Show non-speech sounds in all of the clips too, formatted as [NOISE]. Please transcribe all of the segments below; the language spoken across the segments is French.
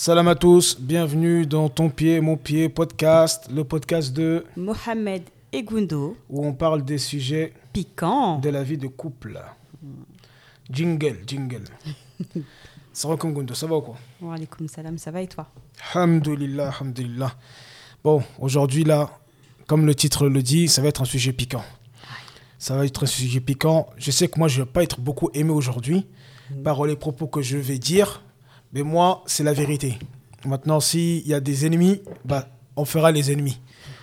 Salam à tous, bienvenue dans Ton pied, mon pied podcast, le podcast de Mohamed et Gundo. où on parle des sujets Piquant. de la vie de couple. Jingle, jingle. comme Gundo, ça va ou quoi? Wa alaykoum salam, ça va et toi? Alhamdulillah, alhamdulillah. Bon, aujourd'hui là, comme le titre le dit, ça va être un sujet piquant. Ça va être un sujet piquant. Je sais que moi, je ne vais pas être beaucoup aimé aujourd'hui par les propos que je vais dire, mais moi, c'est la vérité. Maintenant, s'il y a des ennemis, bah, on fera les ennemis.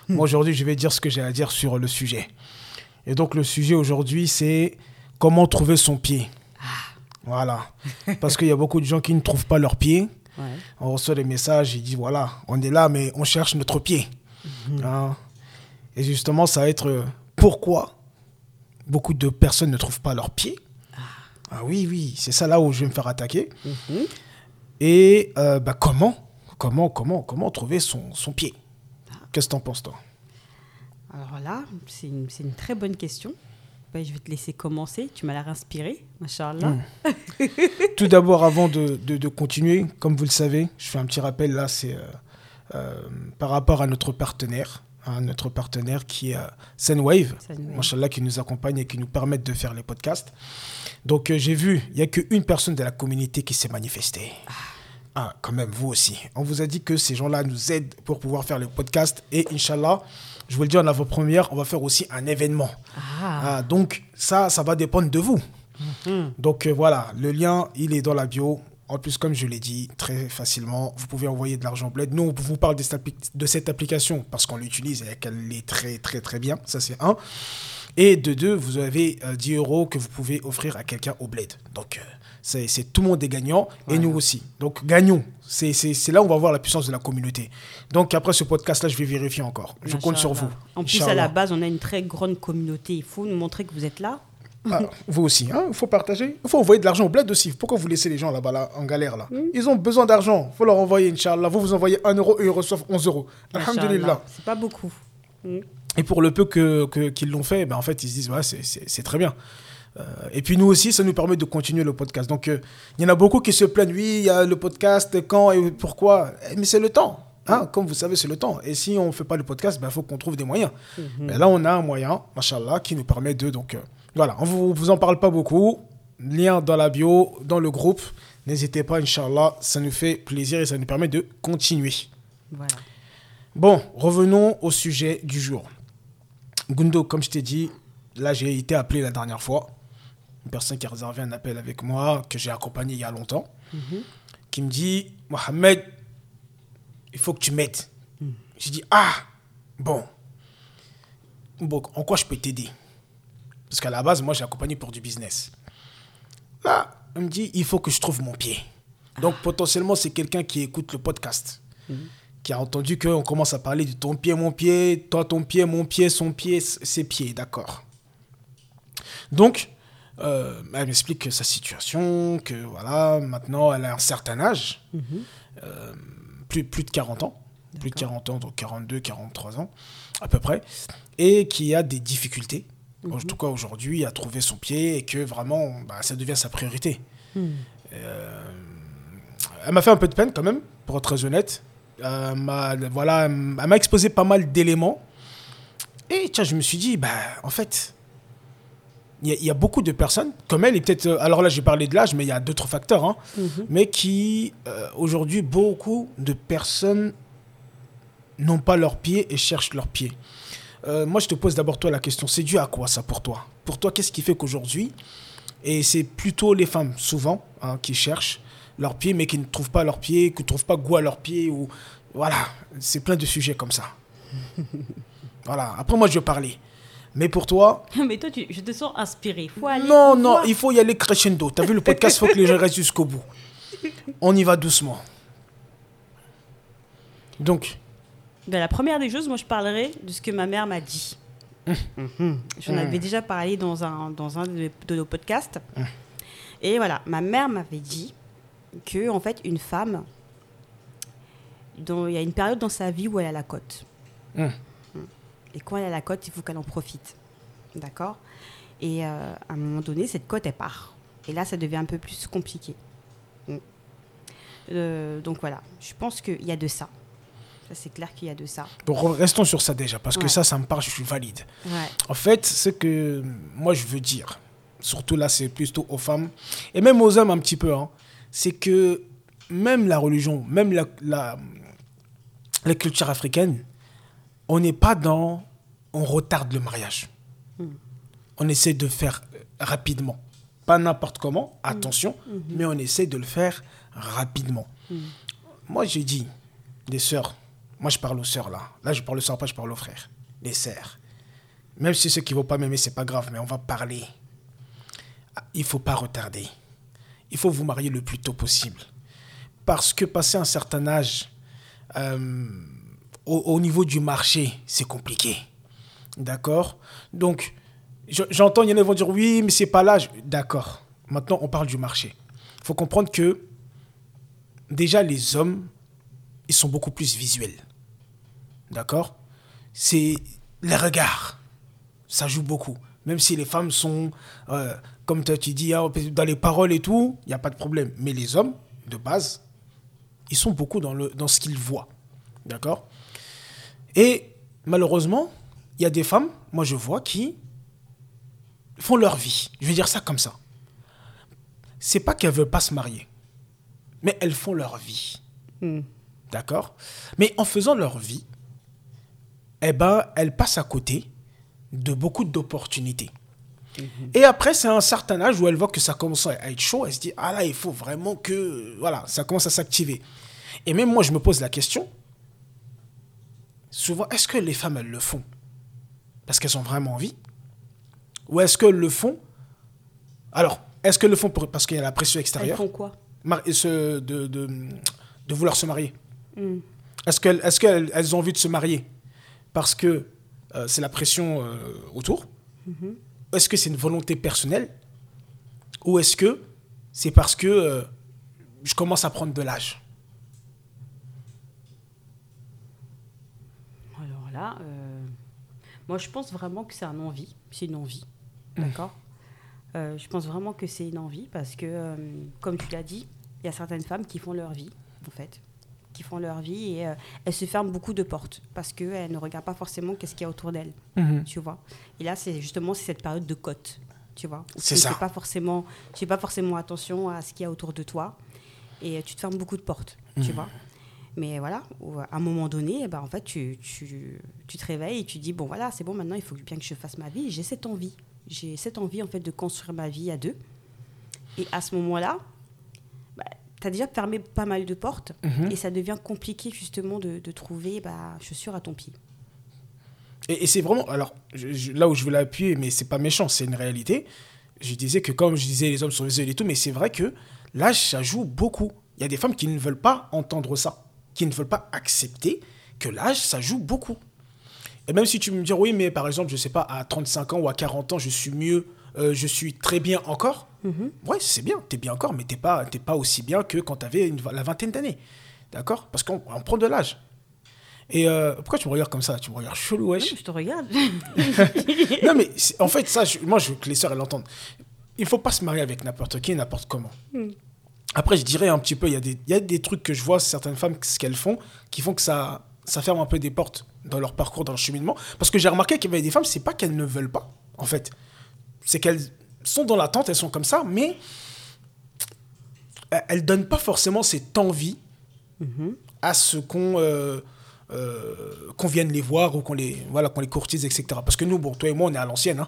Moi, aujourd'hui, je vais dire ce que j'ai à dire sur le sujet. Et donc, le sujet aujourd'hui, c'est comment trouver son pied. Voilà. Parce qu'il y a beaucoup de gens qui ne trouvent pas leur pied. Ouais. On reçoit des messages, ils disent voilà, on est là, mais on cherche notre pied. Hein. Et justement, ça va être euh, pourquoi beaucoup de personnes ne trouvent pas leur pied? Ah oui, oui, c'est ça là où je vais me faire attaquer. Et euh, bah, comment, comment, comment, comment trouver son, son pied? Qu'est-ce que t'en penses, toi? Alors là, c'est une, c'est une très bonne question. Ben, je vais te laisser commencer. Tu m'as l'air inspiré, machallah. Mm. [LAUGHS] Tout d'abord, avant de, de- de continuer, comme vous le savez, je fais un petit rappel là, c'est euh, euh, par rapport à notre partenaire, hein, notre partenaire qui est euh, Senwave, Senwave. Machallah, qui nous accompagne et qui nous permettent de faire les podcasts. Donc euh, j'ai vu, il n'y a qu'une personne de la communauté qui s'est manifestée. Ah, quand même, vous aussi. On vous a dit que ces gens-là nous aident pour pouvoir faire les podcasts. Et Inch'Allah, je vous le dis en avant-première, on va faire aussi un événement. Ah. Ah, donc ça, ça va dépendre de vous. Donc euh, voilà, le lien, il est dans la bio. En plus, comme je l'ai dit très facilement, vous pouvez envoyer de l'argent bled. Nous, on vous parle de cette application parce qu'on l'utilise et qu'elle est très, très, très bien. Ça, c'est un. Et de deux, vous avez euh, 10 euros que vous pouvez offrir à quelqu'un au bled. Donc, euh, c'est tout le monde est gagnant et nous aussi. Donc, gagnons. C'est là où on va voir la puissance de la communauté. Donc, après ce podcast-là, je vais vérifier encore. Je compte sur vous. En plus, à la base, on a une très grande communauté. Il faut nous montrer que vous êtes là. Ah, vous aussi, hein, il faut partager. Il faut envoyer de l'argent au bled aussi. Pourquoi vous laissez les gens là-bas là, en galère là? Ils ont besoin d'argent. Il faut leur envoyer, Inch'Allah. Vous vous envoyez 1 euro et ils reçoivent 11 euros. Alhamdulillah. C'est pas beaucoup. Mm. Et pour le peu que, qu'ils l'ont fait, ben, en fait, ils se disent, ouais, c'est- très bien. Euh, et puis nous aussi, ça nous permet de continuer le podcast. Donc, euh, il y en a beaucoup qui se plaignent, oui, il y a le podcast, quand et pourquoi Eh, Mais c'est le temps. Hein, comme vous savez, c'est le temps. Et si on ne fait pas le podcast, il faut qu'on trouve des moyens. Mais là, on a un moyen, machallah, qui nous permet de... Donc, euh, voilà, on vous, vous en parle pas beaucoup. Lien dans la bio, dans le groupe. N'hésitez pas, Inch'Allah, ça nous fait plaisir et ça nous permet de continuer. Voilà. Bon, revenons au sujet du jour. Gundo, comme je t'ai dit, là j'ai été appelé la dernière fois. Une personne qui a réservé un appel avec moi, que j'ai accompagné il y a longtemps, qui me dit Mohamed, il faut que tu m'aides. J'ai dit Ah, bon. Bon, en quoi je peux t'aider? Parce qu'à la base, moi j'ai accompagné pour du business. Là, elle me dit Il faut que je trouve mon pied. Donc potentiellement, c'est quelqu'un qui écoute le podcast qui a entendu qu'on commence à parler de ton pied, mon pied, toi, ton pied, mon pied, son pied, ses pieds, d'accord. Donc, euh, elle m'explique sa situation, que voilà, maintenant elle a un certain âge, euh, plus, plus de 40 ans, plus de 40 ans, donc 42, 43 ans, à peu près, et qui a des difficultés, en tout cas aujourd'hui, à trouver son pied, et que vraiment, bah, ça devient sa priorité. Euh, elle m'a fait un peu de peine quand même, pour être très honnête. Euh, m'a- voilà, elle m'a exposé pas mal d'éléments. Et tiens, je me suis dit, bah, en fait, il y, a- il y a beaucoup de personnes, comme elle, et peut-être, euh, alors là, j'ai parlé de l'âge, mais il y a d'autres facteurs, hein, mais qui, euh, aujourd'hui, beaucoup de personnes n'ont pas leurs pieds et cherchent leurs pieds. Euh, moi, je te pose d'abord toi la question, c'est dû à quoi ça pour toi? Pour toi, qu'est-ce qui fait qu'aujourd'hui, et c'est plutôt les femmes, souvent, hein, qui cherchent leurs pieds, mais qui ne trouvent pas leurs pieds, qui ne trouvent pas goût à leurs pieds, ou... Voilà, c'est plein de sujets comme ça. [LAUGHS] voilà, après moi, je vais parler. Mais pour toi, [LAUGHS] Mais toi, tu- je te sens inspiré. Faut aller. non, non, voir. il faut y aller crescendo. T'as vu le podcast, il faut que les gens restent jusqu'au bout. On y va doucement. Donc, Ben, la première des choses, moi, je parlerai de ce que ma mère m'a dit. Mhm. J'en avais déjà parlé dans un, dans un de, de nos podcasts. Et voilà, ma mère m'avait dit que, en fait, une femme, dont- il y a une période dans sa vie où elle a la cote. Mm. Et quand elle a la cote, il faut qu'elle en profite. D'accord? Et euh, à un moment donné, cette cote, elle part. Et là, ça devient un peu plus compliqué. Mm. Euh, donc voilà, je pense qu'il y a de ça. Ça, c'est clair qu'il y a de ça. Bon, restons sur ça déjà, parce que ça, ça me parle, je suis valide. Ouais. En fait, ce que moi je veux dire, surtout là, c'est plutôt aux femmes, et même aux hommes un petit peu, hein, c'est que même la religion, même la, la, la culture africaine, on n'est pas dans. On retarde le mariage. On essaie de faire rapidement. Pas n'importe comment, attention, mais on essaie de le faire rapidement. Moi, j'ai dit, les sœurs, moi je parle aux sœurs là. Là, je parle aux sœurs, pas je parle aux frères. Les sœurs. Même si ceux qui ne vont pas m'aimer, c'est pas grave, mais on va parler. Ah, Il faut pas retarder. Il faut vous marier le plus tôt possible. Parce que passer un certain âge, euh, au, au niveau du marché, c'est compliqué. D'accord? Donc, je- j'entends, il y en a qui vont dire oui, mais c'est pas l'âge. D'accord. Maintenant, on parle du marché. Il faut comprendre que déjà, les hommes, ils sont beaucoup plus visuels. D'accord? C'est les regards. Ça joue beaucoup. Même si les femmes sont, euh, comme toi, tu dis, hein, dans les paroles et tout, il n'y a pas de problème. Mais les hommes, de base, ils sont beaucoup dans, le, dans ce qu'ils voient. D'accord? Et malheureusement, il y a des femmes, moi je vois, qui font leur vie. Je vais dire ça comme ça. C'est pas qu'elles veulent pas se marier, mais elles font leur vie. Hmm. D'accord? Mais en faisant leur vie, eh ben, elles passent à côté de beaucoup d'opportunités. Et après, c'est un certain âge où elle voit que ça commence à être chaud. Elle se dit, ah là, il faut vraiment que... Voilà, ça commence à s'activer. Et même moi, je me pose la question, souvent, est-ce que les femmes, elles le font? Parce qu'elles ont vraiment envie? Ou est-ce qu'elles le font? Alors, est-ce qu'elles le font pour- parce qu'il y a la pression Elles extérieure? font quoi? De, de, de vouloir se marier. Hmm. Est-ce qu'elles est elles ont envie de se marier? Parce que euh, c'est la pression euh, autour Est-ce que c'est une volonté personnelle Ou est-ce que c'est parce que euh, je commence à prendre de l'âge? Alors là, euh, moi je pense vraiment que c'est un envie, c'est une envie, d'accord? Euh, Je pense vraiment que c'est une envie parce que, comme tu l'as dit, il y a certaines femmes qui font leur vie, en fait, qui font leur vie et euh, elles se ferment beaucoup de portes parce qu'elles ne regardent pas forcément qu'est-ce qu'il y a autour d'elles, tu vois. Et là, c'est justement cette période de cote, tu vois. C'est ça. fais pas forcément, tu fais pas forcément attention à ce qu'il y a autour de toi et euh, tu te fermes beaucoup de portes, tu vois. Mais voilà, ou à un moment donné, eh ben, en fait, tu, tu, tu te réveilles et tu dis, bon voilà, c'est bon, maintenant, il faut bien que je fasse ma vie. J'ai cette envie. J'ai cette envie, en fait, de construire ma vie à deux. Et à ce moment-là, as déjà fermé pas mal de portes et ça devient compliqué, justement, de, de trouver bah, chaussures à ton pied. Et, et c'est vraiment. Alors, je- je- là où je veux l'appuyer, mais c'est pas méchant, c'est une réalité. Je disais que, comme je disais, les hommes sont visuels et tout, mais c'est vrai que l'âge, ça joue beaucoup. Il y a des femmes qui ne veulent pas entendre ça, qui ne veulent pas accepter que l'âge, ça joue beaucoup. Et même si tu me dis, oui, mais par exemple, je sais pas, à 35 ans ou à 40 ans, je suis mieux, euh, je suis très bien encore. Ouais, c'est bien, t'es bien encore, mais t'es pas, pas aussi bien que quand t'avais la vingtaine d'années. D'accord? Parce qu'on on prend de l'âge. Et euh, pourquoi tu me regardes comme ça? Tu me regardes chelou, wesh Non, je te regarde. [LAUGHS] non, mais en fait, ça, je- moi, je veux que les sœurs elles l'entendent. Il faut pas se marier avec n'importe qui, n'importe comment. Après, je dirais un petit peu, il y, a des- il y a des trucs que je vois, certaines femmes, ce qu'elles font, qui font que ça, ça ferme un peu des portes dans leur parcours, dans leur cheminement. Parce que j'ai remarqué qu'il y avait des femmes, c'est pas qu'elles ne veulent pas, en fait. C'est qu'elles sont dans l'attente, elles sont comme ça, mais elles- elles donnent pas forcément cette envie à ce qu'on euh, euh, qu'on vienne les voir ou qu'on les voilà qu'on les courtise etc parce que nous bon toi et moi on est à l'ancienne hein.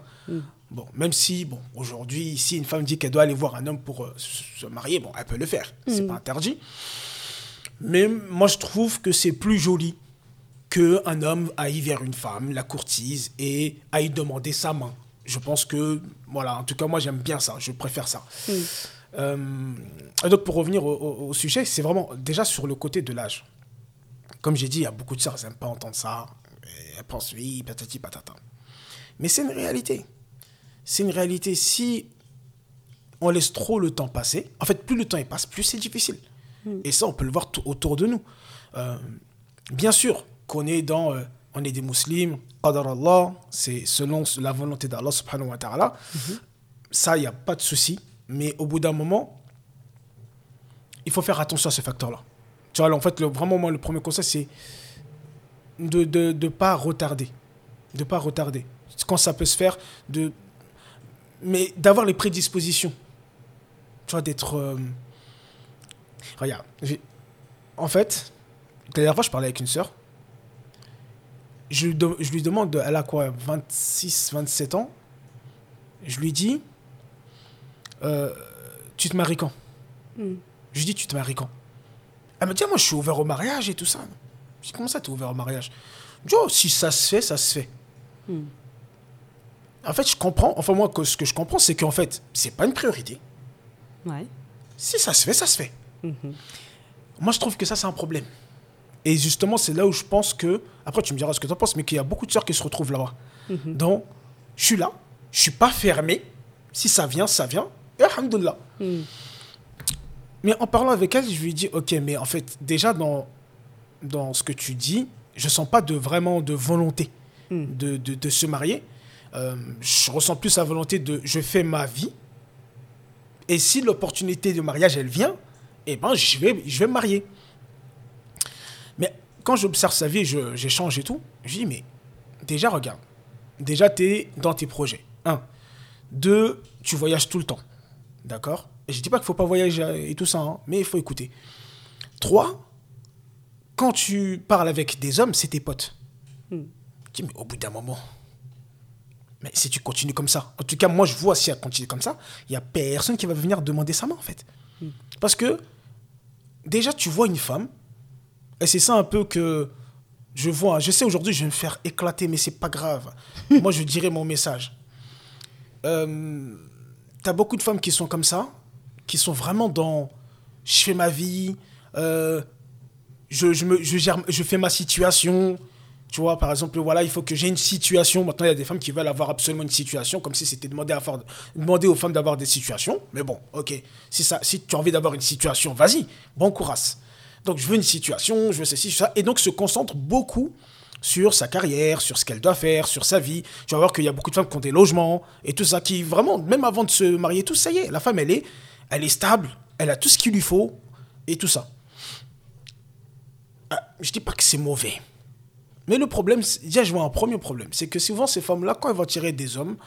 bon même si bon aujourd'hui si une femme dit qu'elle doit aller voir un homme pour euh, se marier bon elle peut le faire. C'est pas interdit. Mais moi je trouve que c'est plus joli que un homme aille vers une femme la courtise et aille demander sa main je pense que voilà en tout cas moi j'aime bien ça je préfère ça euh, et donc pour revenir au, au- au sujet, c'est vraiment déjà sur le côté de l'âge. Comme j'ai dit, il y a beaucoup de sœurs, elles n'aiment pas entendre ça. Et elles pensent oui, patati patata. Mais c'est une réalité. C'est une réalité. Si on laisse trop le temps passer, en fait, plus le temps il passe, plus c'est difficile. Et ça, on peut le voir tout autour de nous. Euh, bien sûr qu'on est dans, euh, on est des musulmans, qadar Allah, c'est selon la volonté d'Allah subhanahu wa ta'ala. Ça, il n'y a pas de souci. Mais au bout d'un moment, il faut faire attention à ce facteur-là. Tu vois, en fait, le, vraiment, moi, le premier conseil, c'est de ne de, de pas retarder. De pas retarder. Quand ça peut se faire, de... mais d'avoir les prédispositions. Tu vois, d'être... euh, Regarde, en fait, la dernière fois, je parlais avec une sœur. Je, lui de- je lui demande, elle a quoi, 26, 27 ans? Je lui dis, euh, tu te maries quand? Hmm. Je lui dis, tu te maries quand? Elle me dit, ah, moi, je suis ouvert au mariage et tout ça. Je dis, comment ça, tu es ouvert au mariage? Je dis, oh, si ça se fait, ça se fait. Hmm. En fait, je comprends. Enfin, moi, que- ce que je comprends, c'est qu'en fait, c'est pas une priorité. Ouais. Si ça se fait, ça se fait. Mhm. Moi, je trouve que ça, c'est un problème. Et justement, c'est là où je pense que. Après, tu me diras ce que tu en penses, mais qu'il y a beaucoup de sœurs qui se retrouvent là-bas. Donc, je suis là, je suis pas fermé. Si ça vient, ça vient. Et alhamdoulilah. Hmm. Mais en parlant avec elle, je lui dis Ok, mais en fait, déjà, dans, dans ce que tu dis, je sens pas de vraiment de volonté de, de, de se marier. Euh, je ressens plus la volonté de je fais ma vie. Et si l'opportunité de mariage, elle vient, eh ben, je vais, je vais me marier. Quand j'observe sa vie, je- j'échange et tout, je dis, mais déjà, regarde. Déjà, tu es dans tes projets. Un. Deux, tu voyages tout le temps. D'accord? Et je dis pas qu'il faut pas voyager et tout ça, hein, mais il faut écouter. Trois, quand tu parles avec des hommes, c'est tes potes. Je dis, mais au bout d'un moment, mais si tu continues comme ça, en tout cas, moi, je vois si elle continue comme ça, il y a personne qui va venir demander sa main, en fait. Parce que, déjà, tu vois une femme, et c'est ça un peu que je vois. Je sais, aujourd'hui, je vais me faire éclater, mais c'est pas grave. [LAUGHS] moi, je dirais mon message. Euh, T'as beaucoup de femmes qui sont comme ça, qui sont vraiment dans je fais ma vie, euh, je, je, me, je, gère, je fais ma situation. Tu vois, par exemple, voilà, il faut que j'ai une situation. Maintenant, il y a des femmes qui veulent avoir absolument une situation, comme si c'était demandé, à faire, demander aux femmes d'avoir des situations. Mais bon, ok, si, ça, si tu as envie d'avoir une situation, vas-y, bon courage. Donc, je veux une situation, je veux ceci, ça. Et donc, se concentre beaucoup sur sa carrière, sur ce qu'elle doit faire, sur sa vie. Tu vas voir qu'il y a beaucoup de femmes qui ont des logements et tout ça, qui vraiment, même avant de se marier, tout ça y est, la femme, elle est, elle est stable, elle a tout ce qu'il lui faut et tout ça. Ah, je dis pas que c'est mauvais. Mais le problème, déjà, je vois un premier problème. C'est que souvent, ces femmes-là, quand elles vont tirer des hommes,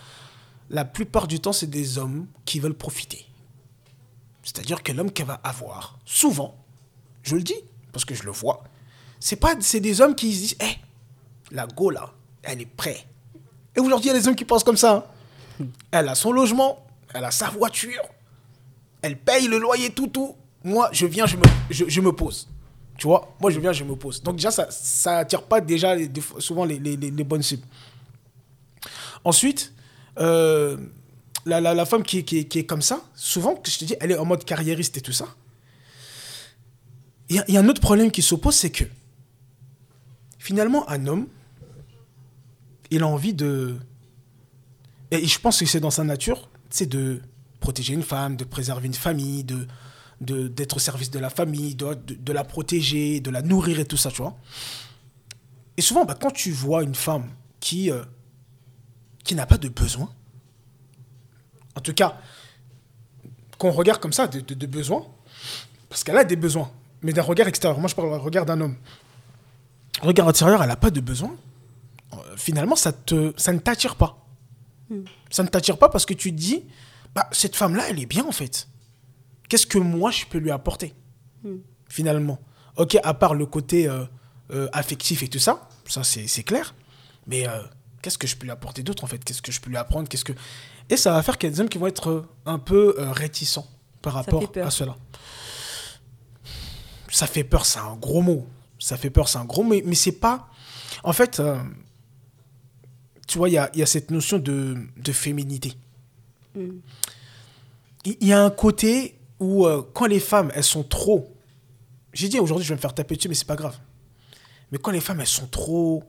la plupart du temps, c'est des hommes qui veulent profiter. C'est-à-dire que l'homme qu'elle va avoir, souvent, je le dis, parce que je le vois, c'est pas, c'est des hommes qui se disent, hé, la go là, elle est prête. Et aujourd'hui, il y a des hommes qui pensent comme ça. hein. Elle a son logement, elle a sa voiture, elle paye le loyer, tout, tout. Moi, je viens, je me, je, je me pose. Tu vois, moi, je viens, je me pose. Donc, déjà, ça ça attire pas déjà les- souvent les, les- les- les bonnes cibles. Ensuite, euh, la, la, la femme qui, qui est comme ça, souvent, je te dis, elle est en mode carriériste et tout ça. Il y, a- un autre problème qui s'oppose, c'est que finalement, un homme, il a envie de. Et je pense que c'est dans sa nature, c'est de protéger une femme, de préserver une famille, de d'être au service de la famille, de, de, la protéger, de la nourrir et tout ça, tu vois. Et souvent, bah, quand tu vois une femme qui, euh, qui n'a pas de besoin, en tout cas, qu'on regarde comme ça, de, de besoin, parce qu'elle a des besoins, mais d'un regard extérieur. Moi, je parle d'un regard d'un homme. Regard intérieur, elle n'a pas de besoin. Euh, Finalement, ça, te, ça ne t'attire pas. Ça ne t'attire pas parce que tu te dis, bah, cette femme-là, elle est bien en fait. Qu'est-ce que moi, je peux lui apporter? Finalement. Ok, à part le côté euh, euh, affectif et tout ça, ça c'est c'est clair. Mais qu'est-ce que je peux lui apporter d'autre en fait? Qu'est-ce que je peux lui apprendre? Qu'est-ce que Et ça va faire qu'il y a des hommes qui vont être un peu réticents par rapport à cela. Ça fait peur, c'est un gros mot. Ça fait peur, c'est un gros mot. Mais, mais c'est pas. En fait, euh, tu vois, il y a, il y a cette notion de, de féminité. Il il y a un côté où, euh, quand les femmes, elles sont trop. J'ai dit aujourd'hui, je vais me faire taper dessus, mais c'est pas grave. Mais quand les femmes, elles sont trop.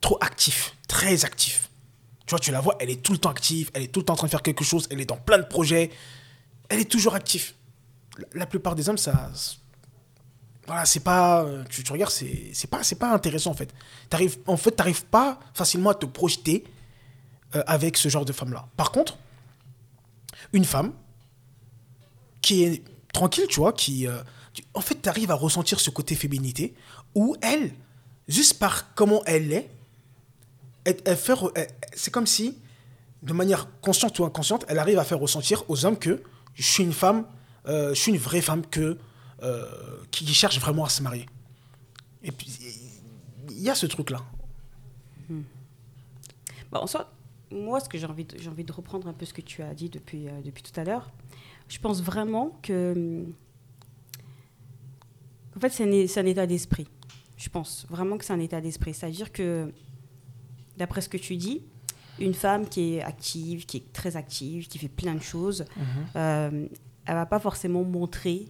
trop actives, très actives. Tu vois, tu la vois, elle est tout le temps active, elle est tout le temps en train de faire quelque chose, elle est dans plein de projets, elle est toujours active. La, plupart des hommes, ça. Voilà, c'est pas. euh, Tu, regardes, c'est pas, pas intéressant en fait. T'arrives- en fait, t'arrives pas facilement à te projeter euh, avec ce genre de femme-là. Par contre, une femme qui est, tranquille, tu vois, qui. euh, en fait, tu arrives à ressentir ce côté féminité où elle, juste par comment elle est, c'est comme si, de manière consciente ou inconsciente, elle arrive à faire ressentir aux hommes que je suis une femme, je suis une vraie femme que, euh, qui, qui cherche vraiment à se marier. Et puis, il y a ce truc-là. Bah, en soi, moi, ce que j'ai envie, de, j'ai envie de reprendre un peu ce que tu as dit depuis, euh, depuis tout à l'heure, je pense vraiment que. En fait, c'est un, c'est un état d'esprit. Je pense vraiment que c'est un état d'esprit. C'est-à-dire que, d'après ce que tu dis, une femme qui est active, qui est très active, qui fait plein de choses, euh, elle va pas forcément montrer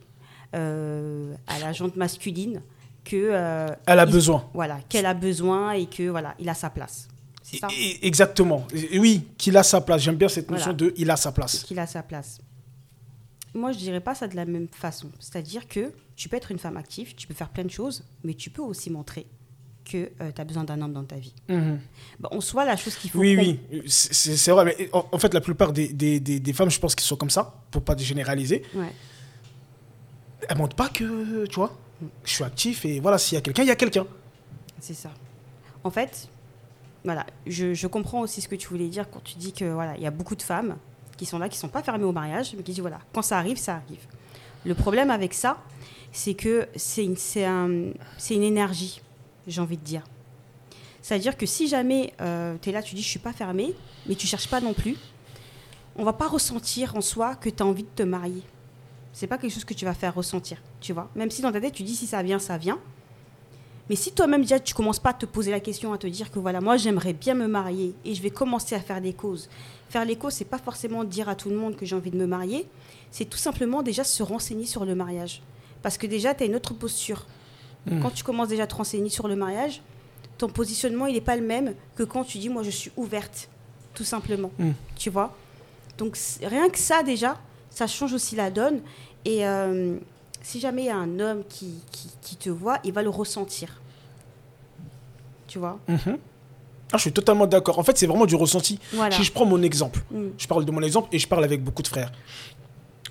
euh, à la jante masculine que euh, Elle a il- besoin. voilà qu'elle a besoin et que voilà il a sa place c'est ça? Et- Exactement. Et- oui, qu'il a sa place. J'aime bien cette notion Voilà. de il a sa place. qu'il a sa place moi je dirais pas ça de la même façon c'est à dire que tu peux être une femme active tu peux faire plein de choses mais tu peux aussi montrer que tu as besoin d'un homme dans ta vie Mhm. Bah, en soi la chose qu'il faut Oui, oui, c'est vrai. Mais en, en fait, la plupart des, des, des, des femmes, je pense qu'elles sont comme ça, pour pas généraliser. Ouais. Elles montrent pas que, tu vois, je suis actif et voilà, s'il y a quelqu'un, il y a quelqu'un. C'est ça. En fait, voilà, je, je comprends aussi ce que tu voulais dire quand tu dis que voilà, il y a beaucoup de femmes qui sont là, qui sont pas fermées au mariage, mais qui disent voilà, quand ça arrive, ça arrive. Le problème avec ça, c'est que c'est une, c'est un- c'est une énergie, j'ai envie de dire. C'est-à-dire que si jamais tu es là, tu dis je suis pas fermée, mais tu cherches pas non plus, on va pas ressentir en soi que tu as envie de te marier. C'est pas quelque chose que tu vas faire ressentir, tu vois. Même si dans ta tête tu dis si ça vient, ça vient. Mais si toi-même déjà tu commences pas à te poser la question, à te dire que voilà, moi j'aimerais bien me marier et je vais commencer à faire des causes. Faire les causes, c'est pas forcément dire à tout le monde que j'ai envie de me marier, c'est tout simplement déjà se renseigner sur le mariage. Parce que déjà, tu as une autre posture. Quand tu commences déjà à te renseigner sur le mariage, ton positionnement, il n'est pas le même que quand tu dis, moi, je suis ouverte, tout simplement. Mm. Tu vois? Donc, rien que ça, déjà, ça change aussi la donne. Et euh, si jamais il y a un homme qui, qui, qui te voit, il va le ressentir. Tu vois? Mhm. Ah, je suis totalement d'accord. En fait, c'est vraiment du ressenti. Voilà. Si je prends mon exemple, Mm. je parle de mon exemple et je parle avec beaucoup de frères.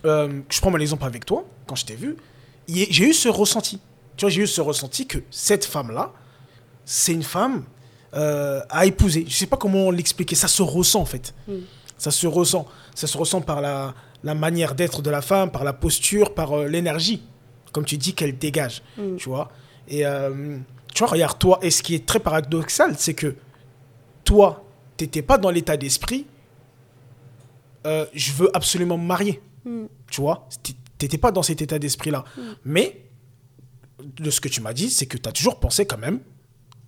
Euh, je prends mon exemple avec toi, quand je t'ai vu, j'ai eu ce ressenti. Tu vois, j'ai eu ce ressenti que cette femme-là, c'est une femme euh, à épouser. Je sais pas comment l'expliquer. Ça se ressent, en fait. Mm. Ça se ressent. Ça se ressent par la, la manière d'être de la femme, par la posture, par euh, l'énergie, comme tu dis, qu'elle dégage. Mm. Tu vois? Et euh, tu vois, regarde, toi, et ce qui est très paradoxal, c'est que toi, t'étais pas dans l'état d'esprit, je veux absolument me marier. Mm. Tu vois? T'é- T'étais pas dans cet état d'esprit-là. Mais, de ce que tu m'as dit, c'est que tu as toujours pensé quand même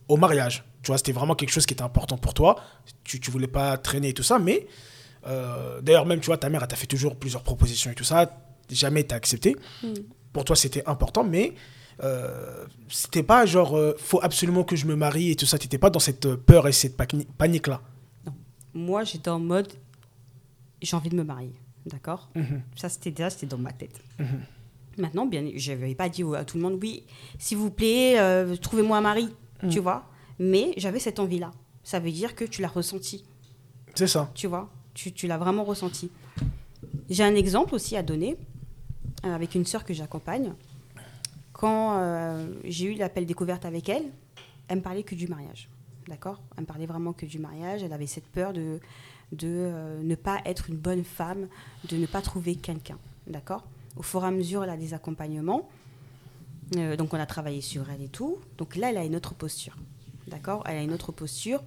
au mariage. Tu vois, c'était vraiment quelque chose qui était important pour toi. Tu, tu voulais pas traîner et tout ça, mais euh, d'ailleurs, même, tu vois, ta mère, elle t'a fait toujours plusieurs propositions et tout ça. Jamais t'as accepté. Pour toi, c'était important, mais euh, c'était pas genre, euh, faut absolument que je me marie et tout ça. T'étais pas dans cette euh, peur et cette pani- panique-là. Moi, j'étais en mode, j'ai envie de me marier. D'accord? Mhm. Ça, c'était déjà, c'était dans ma tête. Maintenant, bien, je n'avais pas dit à tout le monde, oui, s'il vous plaît, euh, trouvez-moi un mari, tu vois. Mais j'avais cette envie-là. Ça veut dire que tu l'as ressenti, C'est ça. tu vois. Tu, tu l'as vraiment ressenti. J'ai un exemple aussi à donner euh, avec une sœur que j'accompagne. Quand euh, j'ai eu l'appel découverte avec elle, elle me parlait que du mariage. D'accord? Elle me parlait vraiment que du mariage. Elle avait cette peur de, de ne pas être une bonne femme, de ne pas trouver quelqu'un. D'accord? Au fur et à mesure, a des accompagnements. Euh, donc, on a travaillé sur elle et tout. Donc là, elle a une autre posture. D'accord? Elle a une autre posture.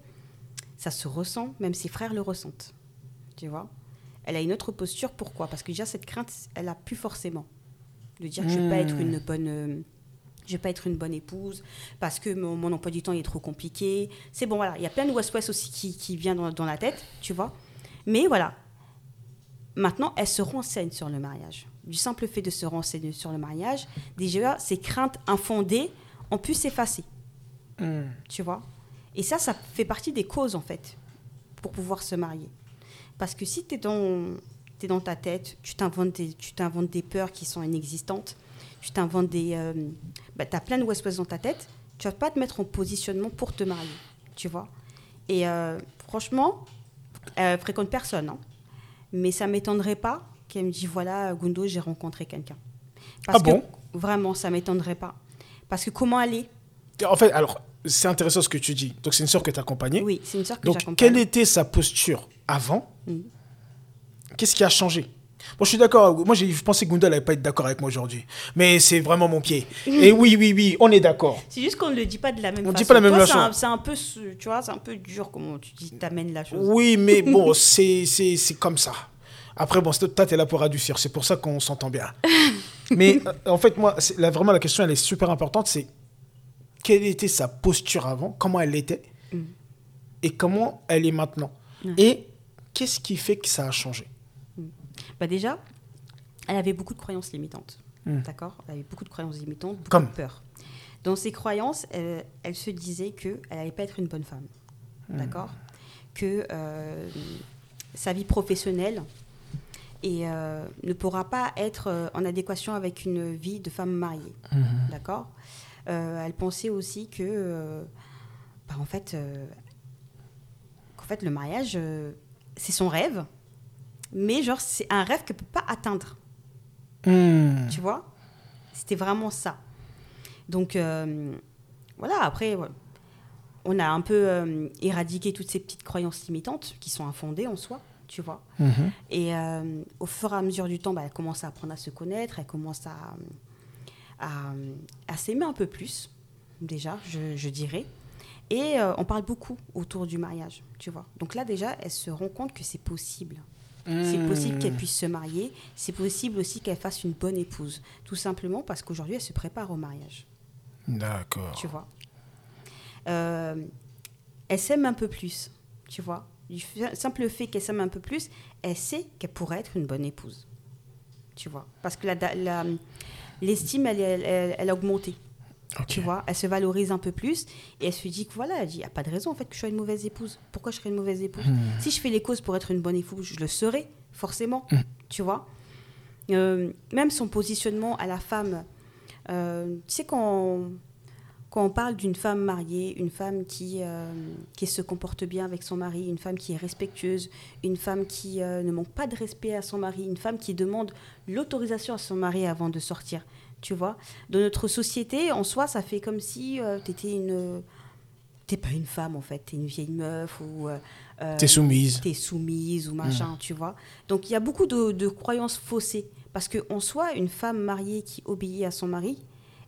Ça se ressent, même ses frères le ressentent. Tu vois? Elle a une autre posture. Pourquoi? Parce que déjà, cette crainte, elle a plus forcément. De dire que je ne vais pas être une bonne. euh, je vais pas être une bonne épouse parce que mon, mon emploi du temps il est trop compliqué. C'est bon, voilà. Il y a plein de ouest-ouest aussi qui, qui vient dans, dans la tête, tu vois? Mais voilà. Maintenant, elle se renseigne sur le mariage. Du simple fait de se renseigner sur le mariage, déjà, ces craintes infondées ont pu s'effacer, Mm. tu vois? Et ça, ça fait partie des causes, en fait, pour pouvoir se marier. Parce que si tu es dans, t'es dans ta tête, tu t'inventes des, tu t'inventes des peurs qui sont inexistantes, tu t'inventes des... Euh, bah, tu as plein de ouest dans ta tête, tu vas pas te mettre en positionnement pour te marier, tu vois? Et euh, franchement, elle fréquente personne, hein. mais ça m'étonnerait pas qu'elle me dise, voilà, Gundo, j'ai rencontré quelqu'un. Parce Ah bon? que vraiment, ça m'étonnerait pas. Parce que comment aller? En fait, alors, c'est intéressant ce que tu dis. Donc, c'est une sœur que tu as accompagnée. Oui, c'est une sœur que Donc, quelle était sa posture avant? Mm. Qu'est-ce qui a changé? Bon, je suis d'accord. Moi, j'ai- je pensais que Gunda n'allait pas être d'accord avec moi aujourd'hui. Mais c'est vraiment mon pied. Et oui, oui, oui, on est d'accord. C'est juste qu'on ne le dit pas de la même On façon. dit pas la même Toi, façon. c'est un- un, peu, ce- tu vois, c'est un peu dur comment tu dis, t'amènes la chose. Oui, mais bon, [LAUGHS] c'est c'est- c'est comme ça. Après, bon, toi, t'es là pour adoucir. C'est pour ça qu'on s'entend bien. [LAUGHS] Mais euh, en fait, moi, là, vraiment, la question, elle est super importante. C'est quelle était sa posture avant Comment elle était Mm. Et comment elle est maintenant. Et qu'est-ce qui fait que ça a changé? Bah déjà, elle avait beaucoup de croyances limitantes. Hmm. D'accord? Elle avait beaucoup de croyances limitantes, beaucoup Comme de peur. Dans ces croyances, elle, elle se disait qu'elle n'allait pas être une bonne femme. D'accord? Que euh, sa vie professionnelle et, euh, ne pourra pas être euh, en adéquation avec une vie de femme mariée. D'accord? Euh, Elle pensait aussi que, euh, bah, en fait, qu'en fait, le mariage, c'est son rêve, mais genre, c'est un rêve qu'elle ne peut pas atteindre. Hmm. Tu vois? C'était vraiment ça. Donc, voilà, après, ouais, on a un peu éradiqué toutes ces petites croyances limitantes qui sont infondées en soi, tu vois. Mhm. Et euh, au fur et à mesure du temps, bah, elle commence à apprendre à se connaître, elle commence à, à, à s'aimer un peu plus, déjà, je, je dirais. Et euh, on parle beaucoup autour du mariage, tu vois. Donc là, déjà, elle se rend compte que c'est possible. C'est possible qu'elle puisse se marier. C'est possible aussi qu'elle fasse une bonne épouse. Tout simplement parce qu'aujourd'hui, elle se prépare au mariage. D'accord. Tu vois. Euh, elle s'aime un peu plus. Tu vois. Du simple fait qu'elle s'aime un peu plus, elle sait qu'elle pourrait être une bonne épouse. Tu vois? Parce que la- la- l'estime, elle, elle, elle- elle a augmenté. Tu vois, elle se valorise un peu plus et elle se dit que voilà, il n'y a pas de raison en fait que je sois une mauvaise épouse. Pourquoi je serais une mauvaise épouse? Si je fais les causes pour être une bonne épouse, je le serai, forcément. Tu vois? Euh, Même son positionnement à la femme, euh, tu sais, quand, quand on parle d'une femme mariée, une femme qui, euh, qui se comporte bien avec son mari, une femme qui est respectueuse, une femme qui euh, ne manque pas de respect à son mari, une femme qui demande l'autorisation à son mari avant de sortir. Tu vois Dans notre société, en soi, ça fait comme si tu étais une. T'es pas une femme en fait, t'es une vieille meuf ou. euh, euh, T'es soumise. t'es soumise ou machin, tu vois. Donc il y a beaucoup de, de croyances faussées. Parce qu'en soi, une femme mariée qui obéit à son mari,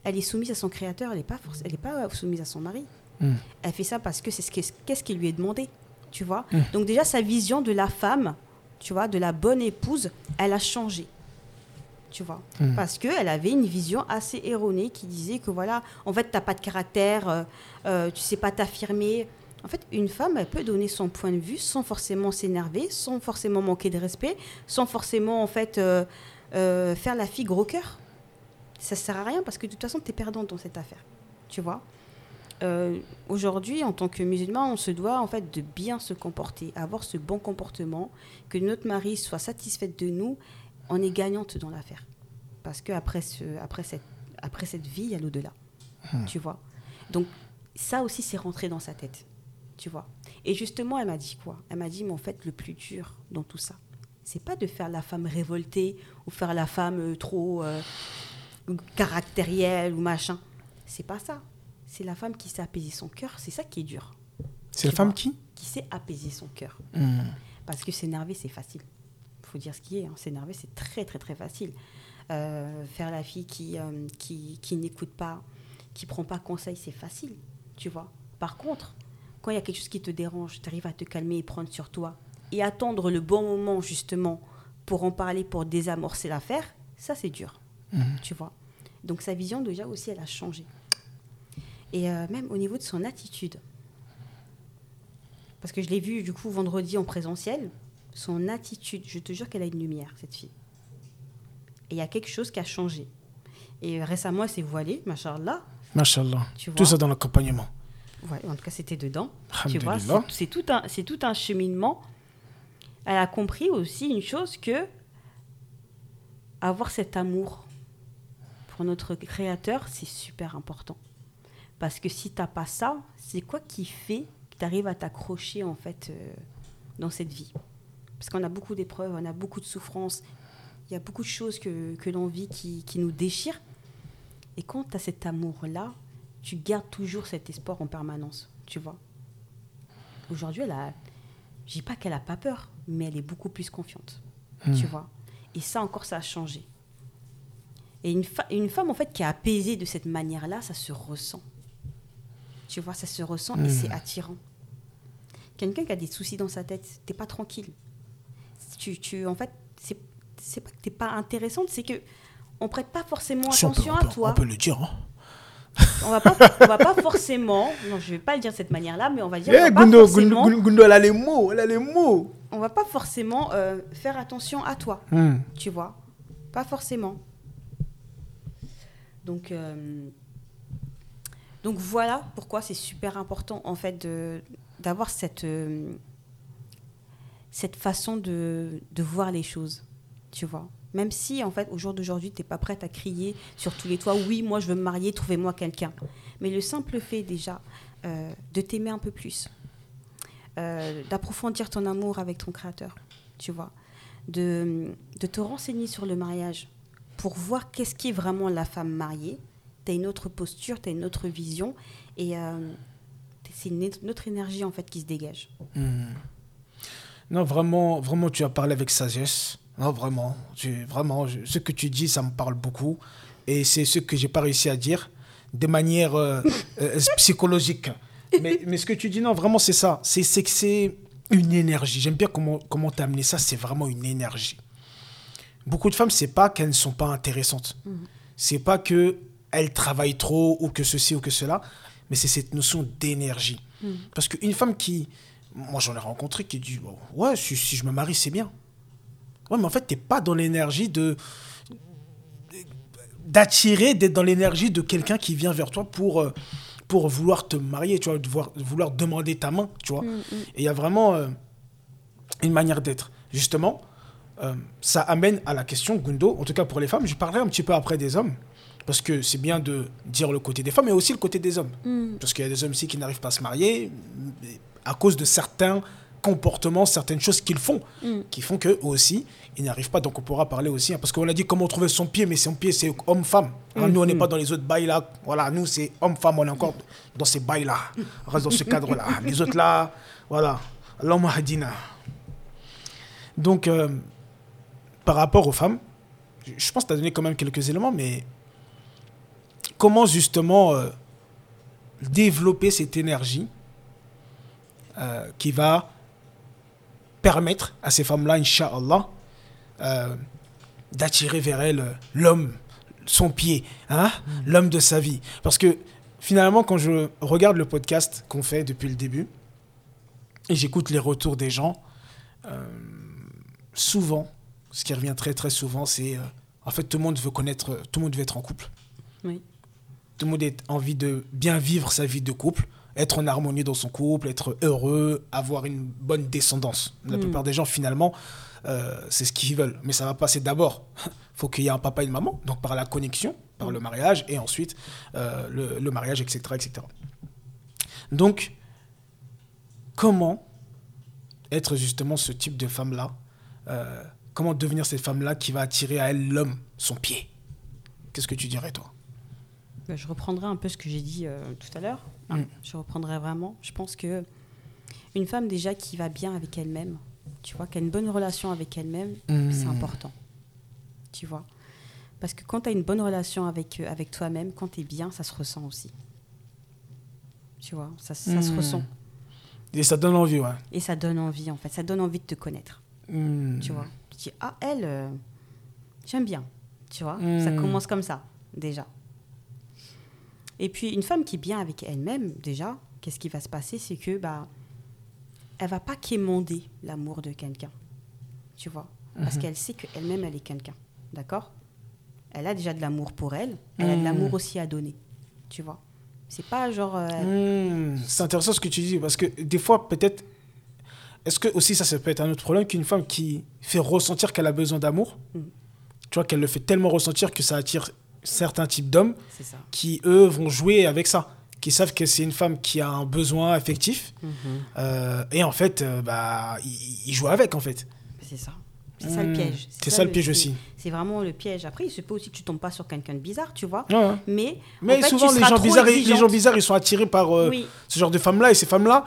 elle est soumise à son créateur, elle n'est pas, elle est pas soumise à son mari. Mm. Elle fait ça parce que c'est ce qu'est- qu'est-ce qui lui est demandé, tu vois. Mm. Donc déjà, sa vision de la femme, tu vois, de la bonne épouse, elle a changé. Tu vois, Mm. parce qu'elle avait une vision assez erronée qui disait que voilà, en fait, t'as pas de caractère, euh, euh, tu sais pas t'affirmer. En fait, une femme, elle peut donner son point de vue sans forcément s'énerver, sans forcément manquer de respect, sans forcément, en fait, euh, euh, faire la fille gros cœur. Ça sert à rien parce que de toute façon, tu es perdante dans cette affaire. Tu vois Euh, Aujourd'hui, en tant que musulman, on se doit en fait de bien se comporter, avoir ce bon comportement, que notre mari soit satisfait de nous, on est gagnante dans l'affaire. Parce qu'après ce, après cette, après cette vie, il y a l'au-delà. Tu vois Donc, ça aussi, c'est rentré dans sa tête. Tu vois Et justement, elle m'a dit quoi? Elle m'a dit, mais en fait, le plus dur dans tout ça, c'est pas de faire la femme révoltée ou faire la femme euh, trop euh, caractérielle ou machin. C'est pas ça. C'est la femme qui sait apaiser son cœur. C'est ça qui est dur. C'est la femme qui Qui sait apaiser son cœur. Hmm. Parce que s'énerver, c'est facile. Il faut dire ce qui est. hein. S'énerver, c'est très, très, très facile. Euh, faire la fille qui, euh, qui, qui n'écoute pas, qui prend pas conseil, c'est facile. Tu vois. Par contre, quand il y a quelque chose qui te dérange, tu arrives à te calmer et prendre sur toi et attendre le bon moment, justement, pour en parler, pour désamorcer l'affaire, ça, c'est dur. Tu vois. Donc, sa vision, déjà aussi, elle a changé. Et euh, même au niveau de son attitude. Parce que je l'ai vue, du coup, vendredi en présentiel. Son attitude, je te jure qu'elle a une lumière, cette fille. Et il y a quelque chose qui a changé. Et euh, récemment, elle s'est voilée, machallah. Machallah. Tout ça dans l'accompagnement. Ouais, en tout cas, c'était dedans. Tu vois, c'est- tout, un- tout un cheminement. Elle a compris aussi une chose que avoir cet amour pour notre créateur, c'est super important. Parce que si t'as pas ça, c'est quoi qui fait que tu arrives à t'accrocher en fait euh, dans cette vie? Parce qu'on a beaucoup d'épreuves, on a beaucoup de souffrances. Il y a beaucoup de choses que, que l'on vit qui, qui nous déchirent. Et quand tu as cet amour-là, tu gardes toujours cet espoir en permanence, tu vois. Aujourd'hui, elle a, je dis pas qu'elle a pas peur, mais elle est beaucoup plus confiante, Hmm. tu vois. Et ça encore, ça a changé. Et une, une femme, en fait, qui est apaisée de cette manière-là, ça se ressent. Tu vois, ça se ressent et Hmm. c'est attirant. Quelqu'un qui a des soucis dans sa tête, t'es pas tranquille. Tu, tu, en fait, c'est pas que t'es pas intéressante, c'est que on prête pas forcément Si, on peut- attention on à peut- toi On peut le dire. Hein. [LAUGHS] on va pas, on va pas forcément, non, je vais pas le dire de cette manière-là, mais on va dire, Eh, on, va pas Gundo, forcément, Gundo, Gundo, elle a les mots, elle a les mots. on va pas forcément euh, faire attention à toi, Hmm. tu vois, pas forcément. Donc, euh, donc voilà pourquoi c'est super important en fait d'avoir cette euh, cette façon de, de voir les choses, tu vois. Même si, en fait, au jour d'aujourd'hui, tu n'es pas prête à crier sur tous les toits, oui, moi, je veux me marier, trouvez-moi quelqu'un. Mais le simple fait, déjà, euh, de t'aimer un peu plus, d'approfondir ton amour avec ton créateur, tu vois, de, de te renseigner sur le mariage pour voir qu'est-ce qui est vraiment la femme mariée. Tu as une autre posture, tu as une autre vision, et euh, c'est une, autre énergie, en fait, qui se dégage. Non, vraiment, vraiment, tu as parlé avec sagesse. Non, vraiment, tu, vraiment, je- ce que tu dis, ça me parle beaucoup. Et c'est ce que j'ai pas réussi à dire de manière euh, [LAUGHS] euh, psychologique. Mais, mais ce que tu dis, non, vraiment, c'est ça. C'est que c'est une énergie. J'aime bien comment comment t'as amené ça. C'est vraiment une énergie. Beaucoup de femmes, c'est pas qu'elles ne sont pas intéressantes. C'est pas que elles travaillent trop ou que ceci ou que cela, mais c'est cette notion d'énergie. Parce qu'une femme qui, moi j'en ai rencontré qui dit, Bon, ouais, si, si je me marie, c'est bien. Ouais, mais en fait, t'es pas dans l'énergie de d'attirer, d'être dans l'énergie de quelqu'un qui vient vers toi pour, euh, pour vouloir te marier, tu vois, vouloir, vouloir demander ta main, tu vois. Et il y a vraiment euh, une manière d'être. Justement, euh, ça amène à la question, Gundo, en tout cas pour les femmes, je parlerai un petit peu après des hommes, parce que c'est bien de dire le côté des femmes, mais aussi le côté des hommes. Parce qu'il y a des hommes aussi qui n'arrivent pas à se marier à cause de certains comportements, certaines choses qu'ils font, qui font qu'eux aussi, ils n'arrivent pas. Donc on pourra parler aussi, hein, parce qu'on a dit comment trouver son pied, mais son pied c'est homme-femme. Hein, Nous on n'est pas dans les autres bails là, voilà, nous c'est homme-femme, on est encore dans ces bails là, on reste dans ce cadre là. [LAUGHS] Les autres là, voilà, l'homme hadina. Donc euh, par rapport aux femmes, je- pense que tu as donné quand même quelques éléments, mais comment justement euh, développer cette énergie euh, qui va permettre à ces femmes-là, Inch'Allah, euh, d'attirer vers elles l'homme, son pied, hein, l'homme de sa vie. Parce que finalement, quand je regarde le podcast qu'on fait depuis le début, et j'écoute les retours des gens, souvent, ce qui revient très très souvent, c'est euh, en fait tout le monde veut connaître, tout le monde veut être en couple. Oui. Tout le monde a envie de bien vivre sa vie de couple, être en harmonie dans son couple, être heureux, avoir une bonne descendance. La Mm. plupart des gens, finalement, euh, c'est ce qu'ils veulent. Mais ça va passer d'abord. [LAUGHS] faut qu'il y ait un papa et une maman, donc par la connexion, par le mariage, et ensuite euh, le, le mariage, etc., etc. Donc, comment être justement ce type de femme-là euh, Comment devenir cette femme-là qui va attirer à elle l'homme, son pied? Qu'est-ce que tu dirais, toi? Bah, je reprendrai un peu ce que j'ai dit euh, tout à l'heure. hein. Mm. Je reprendrai vraiment. Je pense que une femme déjà qui va bien avec elle-même, tu vois, qui a une bonne relation avec elle-même, Mm. c'est important. Tu vois? Parce que quand tu as une bonne relation avec, euh, avec toi-même, quand tu es bien, ça se ressent aussi. Tu vois? Ça, ça se Mm. ressent. Et ça donne envie, ouais. Et ça donne envie, en fait. Ça donne envie de te connaître. Tu vois? Dis, ah, elle, euh, j'aime bien. Tu vois Ça Mm. commence comme ça, déjà. Et puis, une femme qui est bien avec elle-même, déjà, qu'est-ce qui va se passer? C'est que, bah, elle va pas quémander l'amour de quelqu'un. Tu vois? Parce Mhm. qu'elle sait qu'elle-même, elle est quelqu'un. D'accord? Elle a déjà de l'amour pour elle. Elle a de Mm. l'amour aussi à donner. Tu vois? C'est pas genre. euh, Hmm, c'est intéressant ce que tu dis parce que des fois peut-être est-ce que aussi ça ça peut être un autre problème qu'une femme qui fait ressentir qu'elle a besoin d'amour? Mm. tu vois qu'elle le fait tellement ressentir que ça attire certains types d'hommes qui eux vont jouer avec ça qui savent que c'est une femme qui a un besoin affectif Mhm. euh, et en fait euh, bah ils, jouent avec en fait C'est ça. C'est ça le Hmm. piège. C'est ça le piège aussi. C'est vraiment le piège. Après, il se peut aussi que tu tombes pas sur quelqu'un de bizarre, tu vois. Ouais. Mais, Mais en fait, souvent, tu les gens, bizarres, les gens bizarres, ils sont attirés par euh, Oui. ce genre de femmes-là. Et ces femmes-là,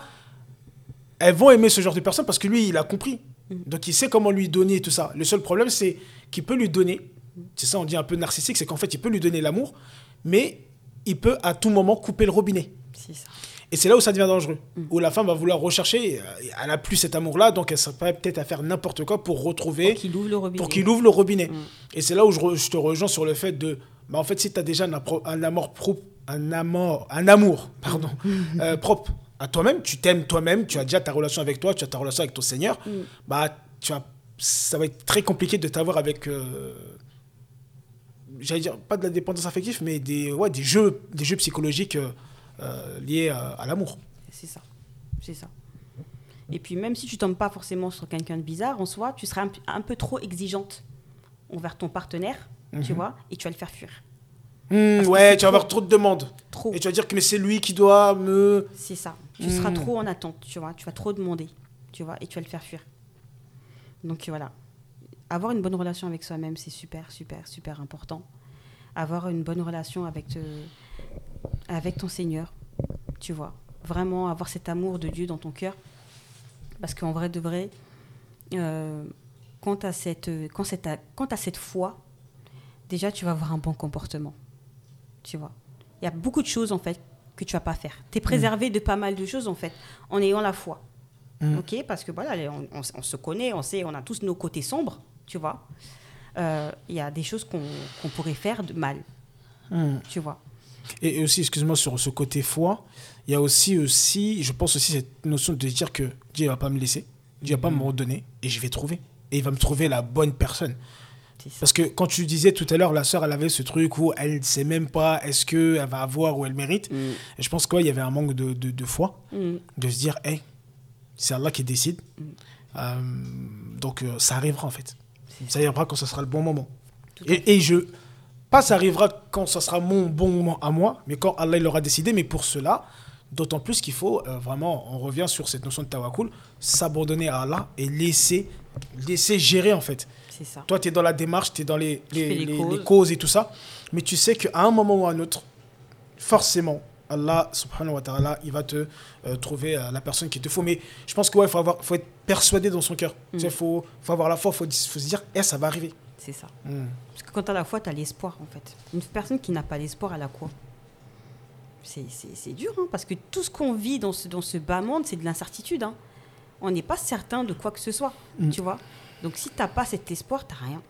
elles vont aimer ce genre de personne parce que lui, il a compris. Donc, il sait comment lui donner tout ça. Le seul problème, c'est qu'il peut lui donner. C'est ça, on dit un peu narcissique, c'est qu'en fait, il peut lui donner l'amour, mais il peut à tout moment couper le robinet. C'est ça. Et c'est là où ça devient dangereux. Mm. Où la femme va vouloir rechercher, euh, elle a plus cet amour-là, donc elle serait peut-être à faire n'importe quoi pour retrouver Pour qu'il ouvre le robinet. pour qu'il ouvre le robinet. Mm. Et c'est là où je, re- je te rejoins sur le fait de. Bah en fait, si tu as déjà un, amour propre, un amour, un amour pardon, [LAUGHS] euh, propre à toi-même, tu t'aimes toi-même, tu as déjà ta relation avec toi, tu as ta relation avec ton Seigneur, Mm. bah, tu as, ça va être très compliqué de t'avoir avec. euh, J'allais dire, pas de la dépendance affective, mais des, ouais, des, jeux, des jeux psychologiques euh, euh, liés à, à l'amour. C'est ça. C'est ça. Et puis, même si tu tombes pas forcément sur quelqu'un de bizarre, en soi, tu seras un, peu trop exigeante envers ton partenaire, tu Mhm. vois, et tu vas le faire fuir. Hmm, ouais, tu vas avoir trop. trop de demandes. Trop. Et tu vas dire que mais c'est lui qui doit me. C'est ça. Tu seras Mm. trop en attente, tu vois. Tu vas trop demander, tu vois, et tu vas le faire fuir. Donc voilà. Avoir une bonne relation avec soi-même, c'est super, super, super important. Avoir une bonne relation avec, te- avec ton Seigneur, tu vois. Vraiment avoir cet amour de Dieu dans ton cœur. Parce qu'en vrai de vrai, euh, quand tu as, cette, quand c'est ta- quand cette foi, déjà tu vas avoir un bon comportement. Tu vois. Il y a beaucoup de choses en fait que tu vas pas faire. Tu es préservé de pas mal de choses en fait en ayant la foi. Mm. OK Parce que voilà, on, on- on se connaît, on sait, on a tous nos côtés sombres, tu vois. Euh, Il y a des choses qu'on pourrait faire de mal, Hmm. tu vois. Et, et aussi, excuse-moi, sur ce côté foi, il y a aussi, aussi, je pense aussi cette notion de dire que Dieu va pas me laisser, Dieu va pas me redonner, et je vais trouver. Et il va me trouver la bonne personne. Parce que quand tu disais tout à l'heure, la sœur, elle avait ce truc où elle ne sait même pas est-ce qu'elle va avoir ou elle mérite. Mm. Et je pense qu'il y avait un manque de, de, de foi, Mm. de se dire, hey, c'est Allah qui décide. Euh, donc euh, ça arrivera en fait. Ça arrivera quand ce sera le bon moment. Et, et je. Pas ça arrivera quand ce sera mon bon moment à moi, mais quand Allah il l'aura décidé. Mais pour cela, d'autant plus qu'il faut euh, vraiment, on revient sur cette notion de tawakul, s'abandonner à Allah et laisser, laisser gérer en fait. C'est ça. Toi, tu es dans la démarche, tu es dans les, les, les les- causes. les causes et tout ça. Mais tu sais qu'à un moment ou à un autre, forcément, Allah subhanahu wa ta'ala, il va te euh, trouver euh, la personne qu'il te faut. Mais je pense qu'il ouais, faut, avoir- faut être persuadé dans son cœur. Il Mm. faut, faut avoir la foi, il faut, faut se dire, eh, ça va arriver. C'est ça. Mm. Parce que quand tu as la foi, tu as l'espoir, en fait. Une personne qui n'a pas l'espoir, elle a quoi? C'est- C'est c'est dur, hein, parce que tout ce qu'on vit dans ce, dans ce bas monde, c'est de l'incertitude. hein. On n'est pas certain de quoi que ce soit, Mm. tu vois? Donc si tu n'as pas cet espoir, tu rien.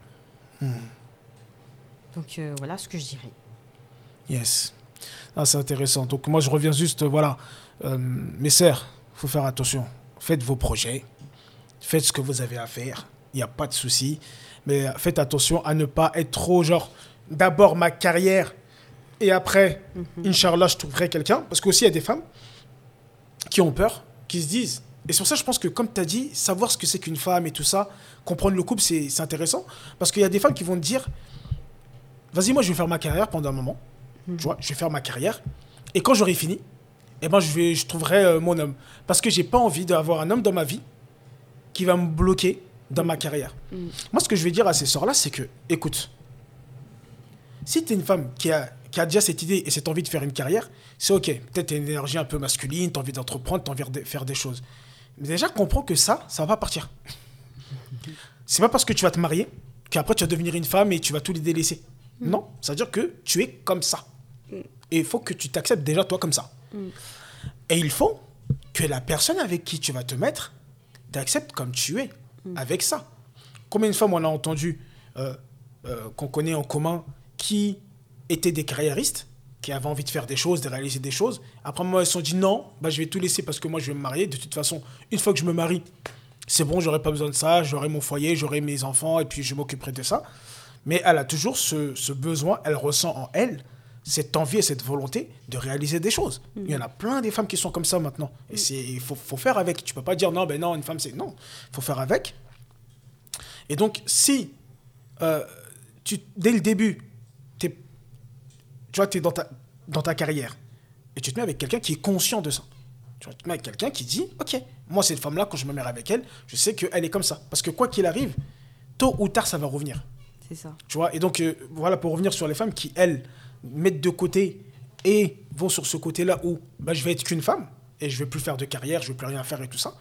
Donc euh, voilà ce que je dirais. Yes. Ah, c'est intéressant. Donc moi, je reviens juste, euh, voilà, euh, mes sœurs, faut faire attention. Faites vos projets, faites ce que vous avez à faire. Il n'y a pas de souci. Mais faites attention à ne pas être trop genre, d'abord ma carrière et après, Inch'Allah, je trouverai quelqu'un. Parce qu'aussi, il y a des femmes qui ont peur, qui se disent. Et sur ça, je pense que, comme tu as dit, savoir ce que c'est qu'une femme et tout ça, comprendre le couple, c'est intéressant. Parce qu'il y a des femmes qui vont te dire Vas-y, moi, je vais faire ma carrière pendant un moment. Tu vois, je vais faire ma carrière. Et quand j'aurai fini, eh ben, je, vais, je trouverai euh, mon homme. Parce que j'ai pas envie d'avoir un homme dans ma vie qui va me bloquer dans ma carrière. Mm. Moi, ce que je vais dire à ces sœurs-là, c'est que, écoute, si tu es une femme qui a, qui a déjà cette idée et cette envie de faire une carrière, c'est ok. Peut-être tu as une énergie un peu masculine, tu as envie d'entreprendre, tu as envie de faire des choses. Mais déjà, comprends que ça, ça va pas partir. C'est pas parce que tu vas te marier qu'après tu vas devenir une femme et tu vas tout les délaisser. Non, c'est-à-dire que tu es comme ça. Et il faut que tu t'acceptes déjà toi comme ça. Et il faut que la personne avec qui tu vas te mettre t'accepte comme tu es, avec ça. Combien de femmes on a entendu euh, euh, qu'on connaît en commun qui étaient des carriéristes, qui avaient envie de faire des choses, de réaliser des choses. Après, moi, elles se sont dit non, bah, je vais tout laisser parce que moi, je vais me marier. De toute façon, une fois que je me marie, c'est bon, j'aurai pas besoin de ça, j'aurai mon foyer, j'aurai mes enfants et puis je m'occuperai de ça. Mais elle a toujours ce, ce besoin, elle ressent en elle cette envie et cette volonté de réaliser des choses. Il y en a plein des femmes qui sont comme ça maintenant. Et c'est il faut, faut faire avec. Tu peux pas dire non, ben non, une femme c'est. Non, il faut faire avec. Et donc, si euh, tu, dès le début, tu vois, tu es dans ta, dans ta carrière et tu te mets avec quelqu'un qui est conscient de ça. Tu vois, tu te mets avec quelqu'un qui dit Ok, moi, cette femme-là, quand je me mets avec elle, je sais qu'elle est comme ça. Parce que quoi qu'il arrive, tôt ou tard, ça va revenir. C'est ça. Tu vois, et donc, euh, voilà, pour revenir sur les femmes qui, elles, mettent de côté et vont sur ce côté-là où bah, je vais être qu'une femme et je vais plus faire de carrière, je vais plus rien faire et tout ça.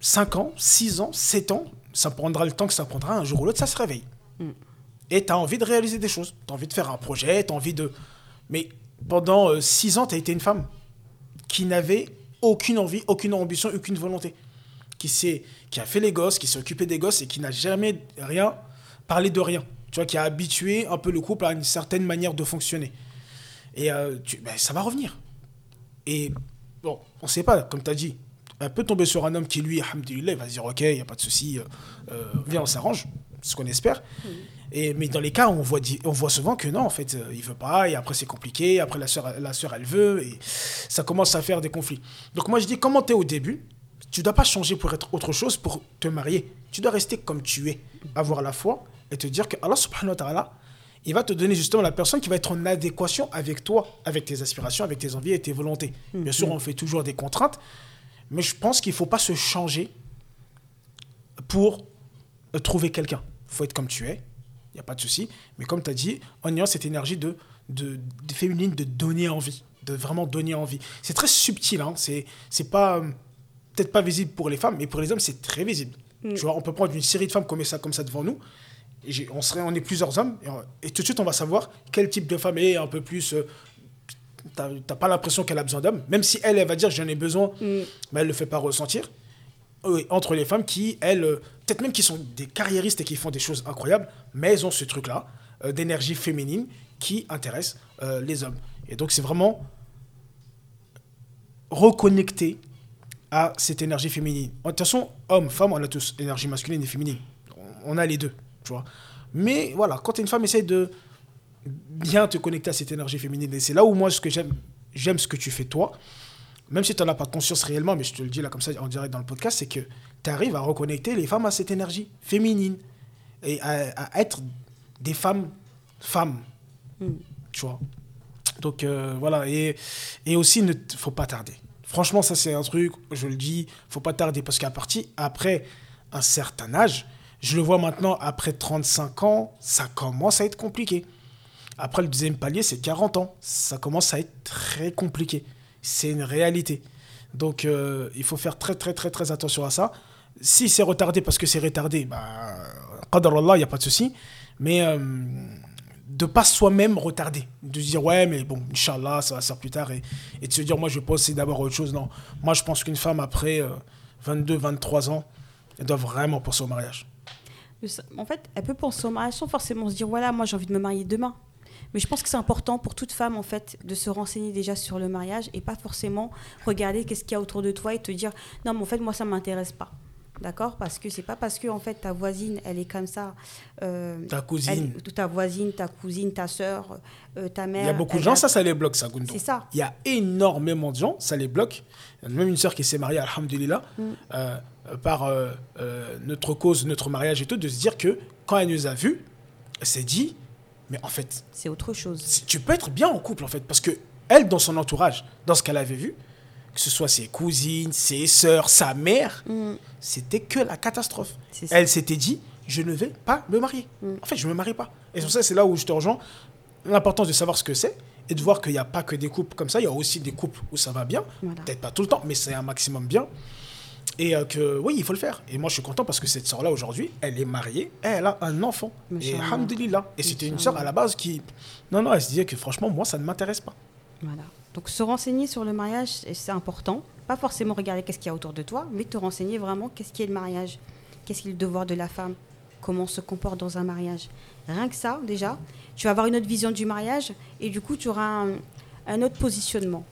5 ans, 6 ans, 7 ans, ça prendra le temps que ça prendra, un jour ou l'autre, ça se réveille. Et tu as envie de réaliser des choses. Tu as envie de faire un projet, tu as envie de. Mais pendant 6 ans, tu as été une femme qui n'avait aucune envie, aucune ambition, aucune volonté. Qui, qui a fait les gosses, qui s'est occupé des gosses et qui n'a jamais rien parlé de rien. Tu vois, qui a habitué un peu le couple à une certaine manière de fonctionner. Et euh, ben, ça va revenir. Et bon, on sait pas, comme tu as dit, elle peut tomber sur un homme qui, lui, alhamdoulilah, il va se dire, ok, il n'y a pas de souci, euh, euh, viens, on s'arrange, ce qu'on espère. Et, mais dans les cas, on voit, on voit souvent que non, en fait, euh, il veut pas, et après c'est compliqué, après la soeur, la sœur, elle veut, et ça commence à faire des conflits. Donc moi, je dis, comment tu es au début, tu dois pas changer pour être autre chose, pour te marier. Tu dois rester comme tu es, avoir la foi, et te dire que Allah subhanahu wa ta'ala, il va te donner justement la personne qui va être en adéquation avec toi, avec tes aspirations, avec tes envies et tes volontés. Bien sûr, on fait toujours des contraintes, mais je pense qu'il ne faut pas se changer pour euh, trouver quelqu'un. Il faut être comme tu es, il n'y a pas de souci. Mais comme tu as dit, en ayant cette énergie de, de, de féminine, de donner envie, de vraiment donner envie. C'est très subtil, hein. c'est c'est pas euh, peut-être pas visible pour les femmes, mais pour les hommes, c'est très visible. Tu vois, on peut prendre une série de femmes comme ça, comme ça devant nous. Et on, serait, on est plusieurs hommes, et, on- et tout de suite, on va savoir quel type de femme est un peu plus. euh, T'as t'as pas l'impression qu'elle a besoin d'hommes, même si elle, elle va dire j'en ai besoin, mais elle le fait pas ressentir. Oui, entre les femmes qui, elles, euh, peut-être même qui sont des carriéristes et qui font des choses incroyables, mais elles ont ce truc-là euh, d'énergie féminine qui intéresse euh, les hommes. Et donc, c'est vraiment reconnecter à cette énergie féminine. De toute façon, hommes, femmes, on a tous énergie masculine et féminine. On- a les deux, tu vois. Mais voilà, quand une femme essaie de bien te connecter à cette énergie féminine, et c'est là où moi, ce que j'aime, j'aime ce que tu fais toi, même si tu n'en as pas conscience réellement, mais je te le dis là comme ça en direct dans le podcast, c'est que tu arrives à reconnecter les femmes à cette énergie féminine et à, à être des femmes femmes. Tu vois. Donc euh, voilà, et, et aussi, il ne faut pas tarder. Franchement, ça c'est un truc, je le dis, faut pas tarder parce qu'à partir, après un certain âge, je le vois maintenant, après 35 ans, ça commence à être compliqué. Après le deuxième palier, c'est 40 ans. Ça commence à être très compliqué. C'est une réalité. Donc euh, il faut faire très très très très attention à ça. Si c'est retardé parce que c'est retardé, bah, Allah, il n'y a pas de souci. Mais euh, de pas soi-même retarder. De se dire, ouais, mais bon, Inch'Allah, ça va faire plus tard. Et, de se dire, moi, je vais penser d'abord autre chose. Non. Moi, je pense qu'une femme, après euh, 22, 23 ans, elle doit vraiment penser au mariage. En fait, elle peut penser au mariage sans forcément se dire voilà, moi j'ai envie de me marier demain. Mais je pense que c'est important pour toute femme en fait de se renseigner déjà sur le mariage et pas forcément regarder qu'est-ce qu'il y a autour de toi et te dire non mais en fait moi ça m'intéresse pas. D'accord? Parce que c'est pas parce que en fait ta voisine elle est comme ça. euh, Ta cousine. elle- ta voisine, ta cousine, ta soeur, ta mère. Il y a beaucoup de gens, a- ça, ça les bloque, ça, Gundo. C'est ça. Il y a énormément de gens, ça les bloque. Il y a même une sœur qui s'est mariée, alhamdulillah, Mm. euh, euh, par euh, euh, notre cause, notre mariage et tout, de se dire que quand elle nous a vus, elle s'est dit, mais en fait, C'est autre chose. tu peux être bien en couple, en fait, parce que elle, dans son entourage, dans ce qu'elle avait vu, que ce soit ses cousines, ses sœurs, sa mère, c'était que la catastrophe. Mm. Mm. Elle s'était dit, je ne vais pas me marier. En fait, je ne me marie pas. Et sur ça, c'est là où je te rejoins. L'importance de savoir ce que c'est et de voir qu'il n'y a pas que des couples comme ça, il y a aussi des couples où ça va bien. Voilà. Peut-être pas tout le temps, mais c'est un maximum bien. Et euh, que oui, il faut le faire. Et moi, je suis content parce que cette sœur-là, aujourd'hui, elle est mariée, et elle a un enfant. Et alhamdulillah. Et c'était une sœur à la base qui. Non, non, elle se disait que franchement, moi, ça ne m'intéresse pas. Voilà. Donc se renseigner sur le mariage, c'est- important. Pas forcément regarder qu'est-ce qu'il y a autour de toi, mais te renseigner vraiment qu'est-ce qui est le mariage, qu'est-ce qui est le devoir de la femme, comment on se comporte dans un mariage? Rien que ça, déjà, tu vas avoir une autre vision du mariage et du coup, tu auras un, un autre positionnement.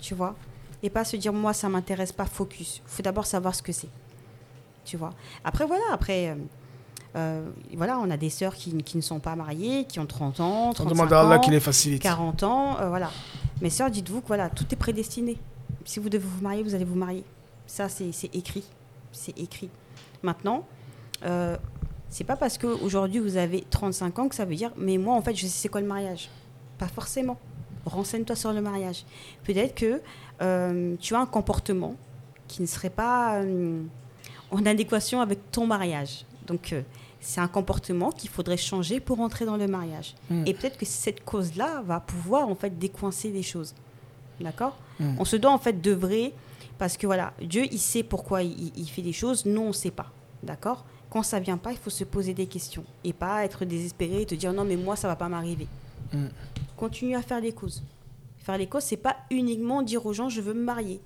Tu vois? Et pas se dire, moi, ça m'intéresse pas, focus. Il faut d'abord savoir ce que c'est. Tu vois Après, voilà, après. euh, euh, voilà, on a des sœurs qui, qui ne sont pas mariées, qui ont 30 ans, On 35 demande à Allah ans. qu'il les facilite. 40 ans, euh, voilà. Mes sœurs, dites-vous que voilà, tout est prédestiné. Si vous devez vous marier, vous allez vous marier. Ça, c'est écrit. C'est écrit. Maintenant, c'est pas parce qu'aujourd'hui vous avez 35 ans que ça veut dire, mais moi, en fait, je sais c'est quoi le mariage. Pas forcément. Renseigne-toi sur le mariage. Peut-être que euh, tu as un comportement qui ne serait pas euh, en adéquation avec ton mariage. Donc, euh, c'est un comportement qu'il faudrait changer pour entrer dans le mariage. Mm. Et peut-être que cette cause-là va pouvoir, en fait, décoincer les choses. D'accord? Mm. On se doit, en fait, d'œuvrer parce que, voilà, Dieu, il sait pourquoi il, il fait les choses. Nous, on ne sait pas. D'accord? Quand ça vient pas, il faut se poser des questions. Et pas être désespéré et te dire, non, mais moi, ça va pas m'arriver. Mm. Continue à faire les causes. Faire causes, c'est pas uniquement dire aux gens, je veux me marier.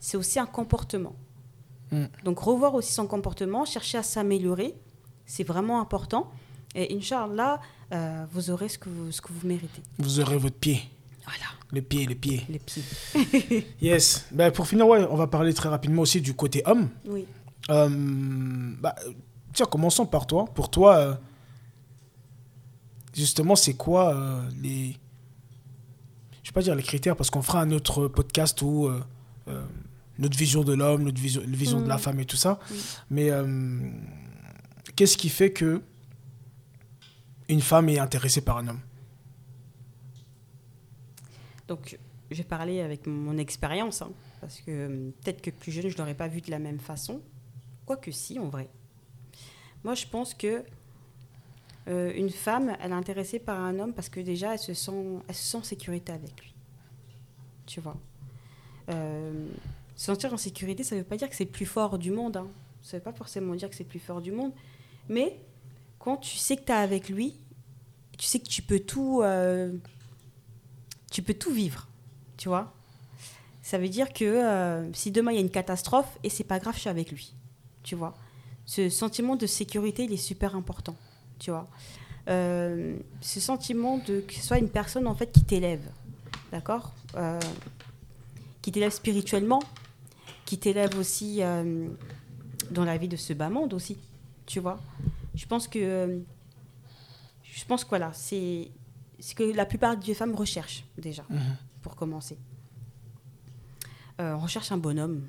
C'est aussi un comportement. Mm. Donc revoir aussi son comportement, chercher à s'améliorer, c'est vraiment important. Et Inch'Allah, euh, vous aurez ce que vous, ce que vous méritez. Vous aurez votre pied. Voilà, Le pied, le pied. les pieds. [LAUGHS] Yes. Ben, pour finir, ouais, on va parler très rapidement aussi du côté homme. Oui. Euh, bah, tiens, commençons par toi. Pour toi, euh, justement, c'est quoi euh, les. Je vais pas dire les critères parce qu'on fera un autre podcast où euh, euh, notre vision de l'homme, notre vision, la vision de la Mhm. femme et tout ça. Oui. Mais euh, qu'est-ce qui fait que une femme est intéressée par un homme? Donc, je vais parler avec mon expérience, hein, parce que peut-être que plus jeune, je ne l'aurais pas vu de la même façon. Quoique si, en vrai. Moi, je pense que euh, une femme, elle est intéressée par un homme parce que déjà, elle se sent, elle se sent en sécurité avec lui. Tu vois Euh, Se sentir en sécurité, ça ne veut pas dire que c'est le plus fort du monde. Hein. Ça ne veut pas forcément dire que c'est le plus fort du monde. Mais quand tu sais que tu es avec lui, tu sais que tu peux tout... euh, tu peux tout vivre, tu vois. Ça veut dire que euh, si demain il y a une catastrophe, et c'est pas grave, je suis avec lui, tu vois. Ce sentiment de sécurité, il est super important, tu vois. Euh, ce sentiment de que ce soit une personne en fait qui t'élève, d'accord Euh, Qui t'élève spirituellement, qui t'élève aussi euh, dans la vie de ce bas monde aussi, tu vois. Je pense que je pense que voilà, c'est ce que la plupart des femmes recherchent déjà, pour commencer. On recherche un bonhomme,